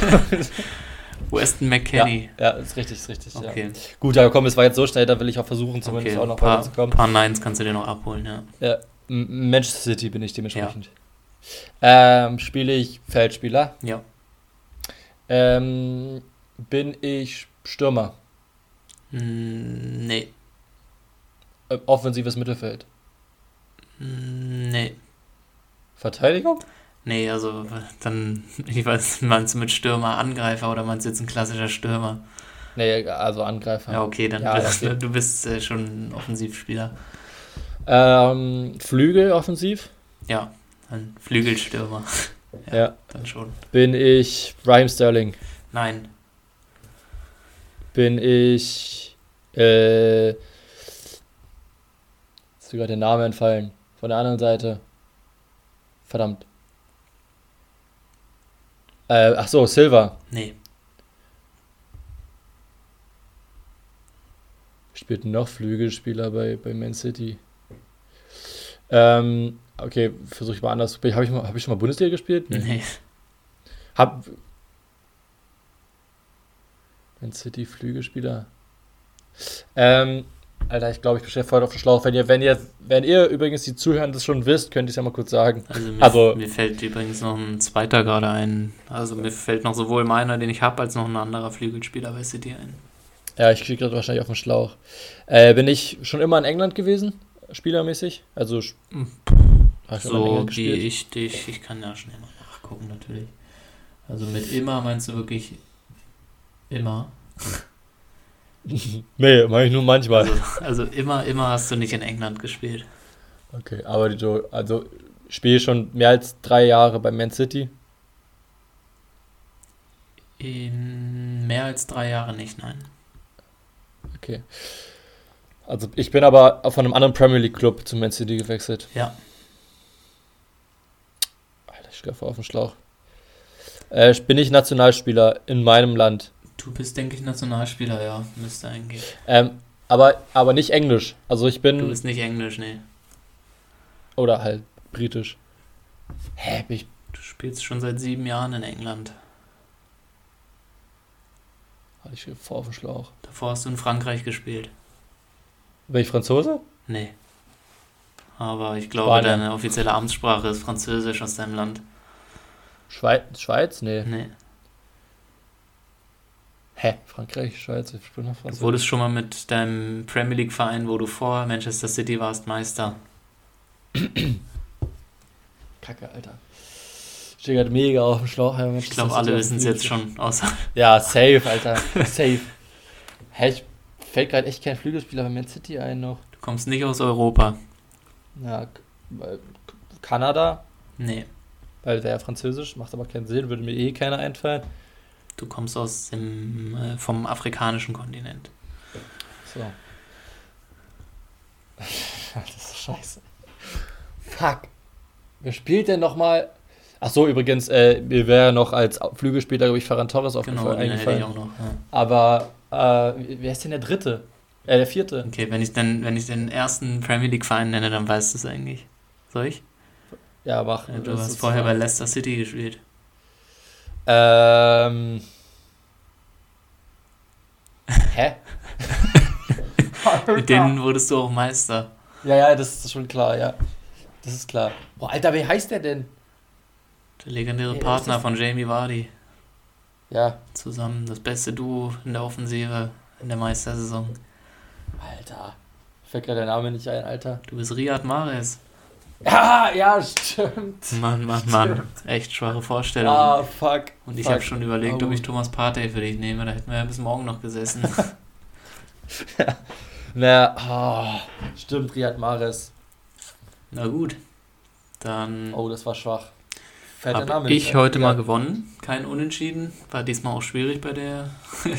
Weston McKenny. Ja, ja, ist richtig, ist richtig. Okay. Ja. Gut, aber komm, es war jetzt so schnell, da will ich auch versuchen, zumindest okay, auch noch paar, weiterzukommen. Ein paar Nines kannst du dir noch abholen, ja. Ja, Manchester City bin ich dementsprechend. Ja. Ähm, spiele ich Feldspieler? Ja. Ähm, bin ich Stürmer? Hm, nee. Äh, offensives Mittelfeld? Hm, nee. Verteidigung? Nee, also dann, ich weiß, meinst du mit Stürmer Angreifer oder meinst du jetzt ein klassischer Stürmer? Nee, also Angreifer. Ja, okay, dann ja, bist okay. du bist äh, schon ein Offensivspieler. Ähm, Flügel offensiv? Ja, ein Flügelstürmer. ja, ja, Dann schon. Bin ich Raheem Sterling? Nein. Bin ich. Äh. Ist sogar der Name entfallen. Von der anderen Seite. Verdammt. Äh, ach so, Silva. Nee. Spielt noch Flügelspieler bei, bei Man City. Ähm, okay, versuche ich mal anders. Habe ich, hab ich schon mal Bundesliga gespielt? Nee. Hab. Man City Flügelspieler. Ähm, Alter, ich glaube, ich bestehe voll auf den Schlauch. Wenn ihr, wenn ihr, wenn ihr übrigens die Zuhörer das schon wisst, könnt ihr es ja mal kurz sagen. Also mir, Also- mir fällt übrigens noch ein zweiter gerade ein. Also mir fällt noch sowohl meiner, den ich habe, als noch ein anderer Flügelspieler bei City ein. Ja, ich stehe gerade wahrscheinlich auf den Schlauch. Äh, bin ich schon immer in England gewesen, spielermäßig? Also, Hm. So wie ich dich. Ich kann ja schnell mal nachgucken, natürlich. Also mit immer meinst du wirklich immer? nee, mache ich nur manchmal. Also, also immer, immer hast du nicht in England gespielt. Okay, aber so- also spiele schon mehr als drei Jahre bei Man City. In mehr als drei Jahren nicht, nein. Okay. Also ich bin aber von einem anderen Premier League Club zu Man City gewechselt. Ja. Alter, ich stehe auf den Schlauch. Äh, bin ich Nationalspieler in meinem Land. Du bist, denke ich, Nationalspieler, ja. Müsste eigentlich. Ähm, aber, aber nicht Englisch. Also ich Du bin. bist nicht Englisch, nee. Oder halt britisch. Hä, ich. Du spielst schon seit sieben Jahren in England. Alter, Ich voll auf den Schlauch. Davor hast du in Frankreich gespielt. Bin ich Franzose? Nee. Aber ich glaube, Spanien. deine offizielle Amtssprache ist Französisch aus deinem Land. Schweiz? Schweiz? Nee. Nee. Hä? Frankreich, Schweiz, ich bin noch Du Franzose. wurdest schon mal mit deinem Premier League Verein, wo du vor Manchester City warst, Meister. Kacke, Alter. Ich stehe gerade mega auf dem Schlauch. Ich glaube, alle wissen es jetzt schon, außer Ja, safe, Alter. safe. Hä, ich fällt gerade echt kein Flügelspieler bei Man City ein noch. du kommst nicht aus Europa. Ja, Kanada, Nee. weil der ja französisch, macht aber keinen Sinn, würde mir eh keiner einfallen. Du kommst aus dem, äh, vom afrikanischen Kontinent. So. das ist scheiße. Fuck. Wer spielt denn nochmal? Ach so, übrigens, äh, mir wäre noch als Flügelspieler, glaube ich, Ferran Torres Genau, aufgefallen. den hätte ich eingefallen. auch noch. Ja. Aber äh, wer ist denn der dritte? Äh, der vierte. Okay, wenn ich, dann, wenn ich den ersten Premier League Verein nenne, dann weißt du es eigentlich. Soll ich? Ja, mach. Ja, du hast vorher bei Leicester City gespielt. Ähm. Hä? Mit denen wurdest du auch Meister. Ja, ja, das ist schon klar, ja. Das ist klar. Boah, Alter, wie heißt der denn? Der legendäre ist Partner von Jamie Vardy. Ja, Zusammen das beste Duo in der Offensive in der Meistersaison. Alter. Fällt gerade der Name nicht ein, Alter. Du bist Riyad Mahrez. Ja, ja, stimmt. Mann, Mann, Mann. Echt schwache Vorstellung. Ah, fuck. Und ich habe schon überlegt, ob Oh. ich Thomas Partey für dich nehme. Da hätten wir ja bis morgen noch gesessen. Na, ah, stimmt, Riyad Mahrez. Na gut. Dann Oh, das war schwach. Habe ich heute Ja. mal gewonnen. Kein Unentschieden. War diesmal auch schwierig bei der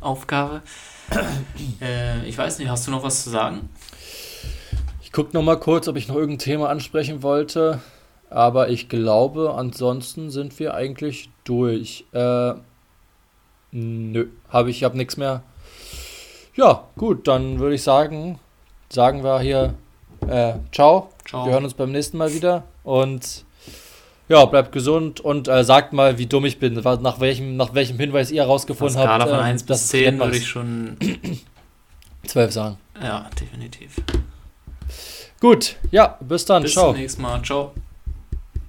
Aufgabe. äh, ich weiß nicht, hast du noch was zu sagen? Ich gucke noch mal kurz, ob ich noch irgendein Thema ansprechen wollte. Aber ich glaube, ansonsten sind wir eigentlich durch. Äh, nö, habe ich, ich habe nichts mehr. Ja, gut, dann würde ich sagen, sagen wir hier äh, ciao. Ciao. Wir hören uns beim nächsten Mal wieder und ja, bleibt gesund und äh, sagt mal, wie dumm ich bin. Nach welchem, nach welchem Hinweis ihr herausgefunden einer Skala habt. von ähm, 1 dass bis es 10 Rentner würde ich schon. 12 sagen. Ja, definitiv. Gut, ja, bis dann. Bis ciao. zum nächsten Mal. Ciao.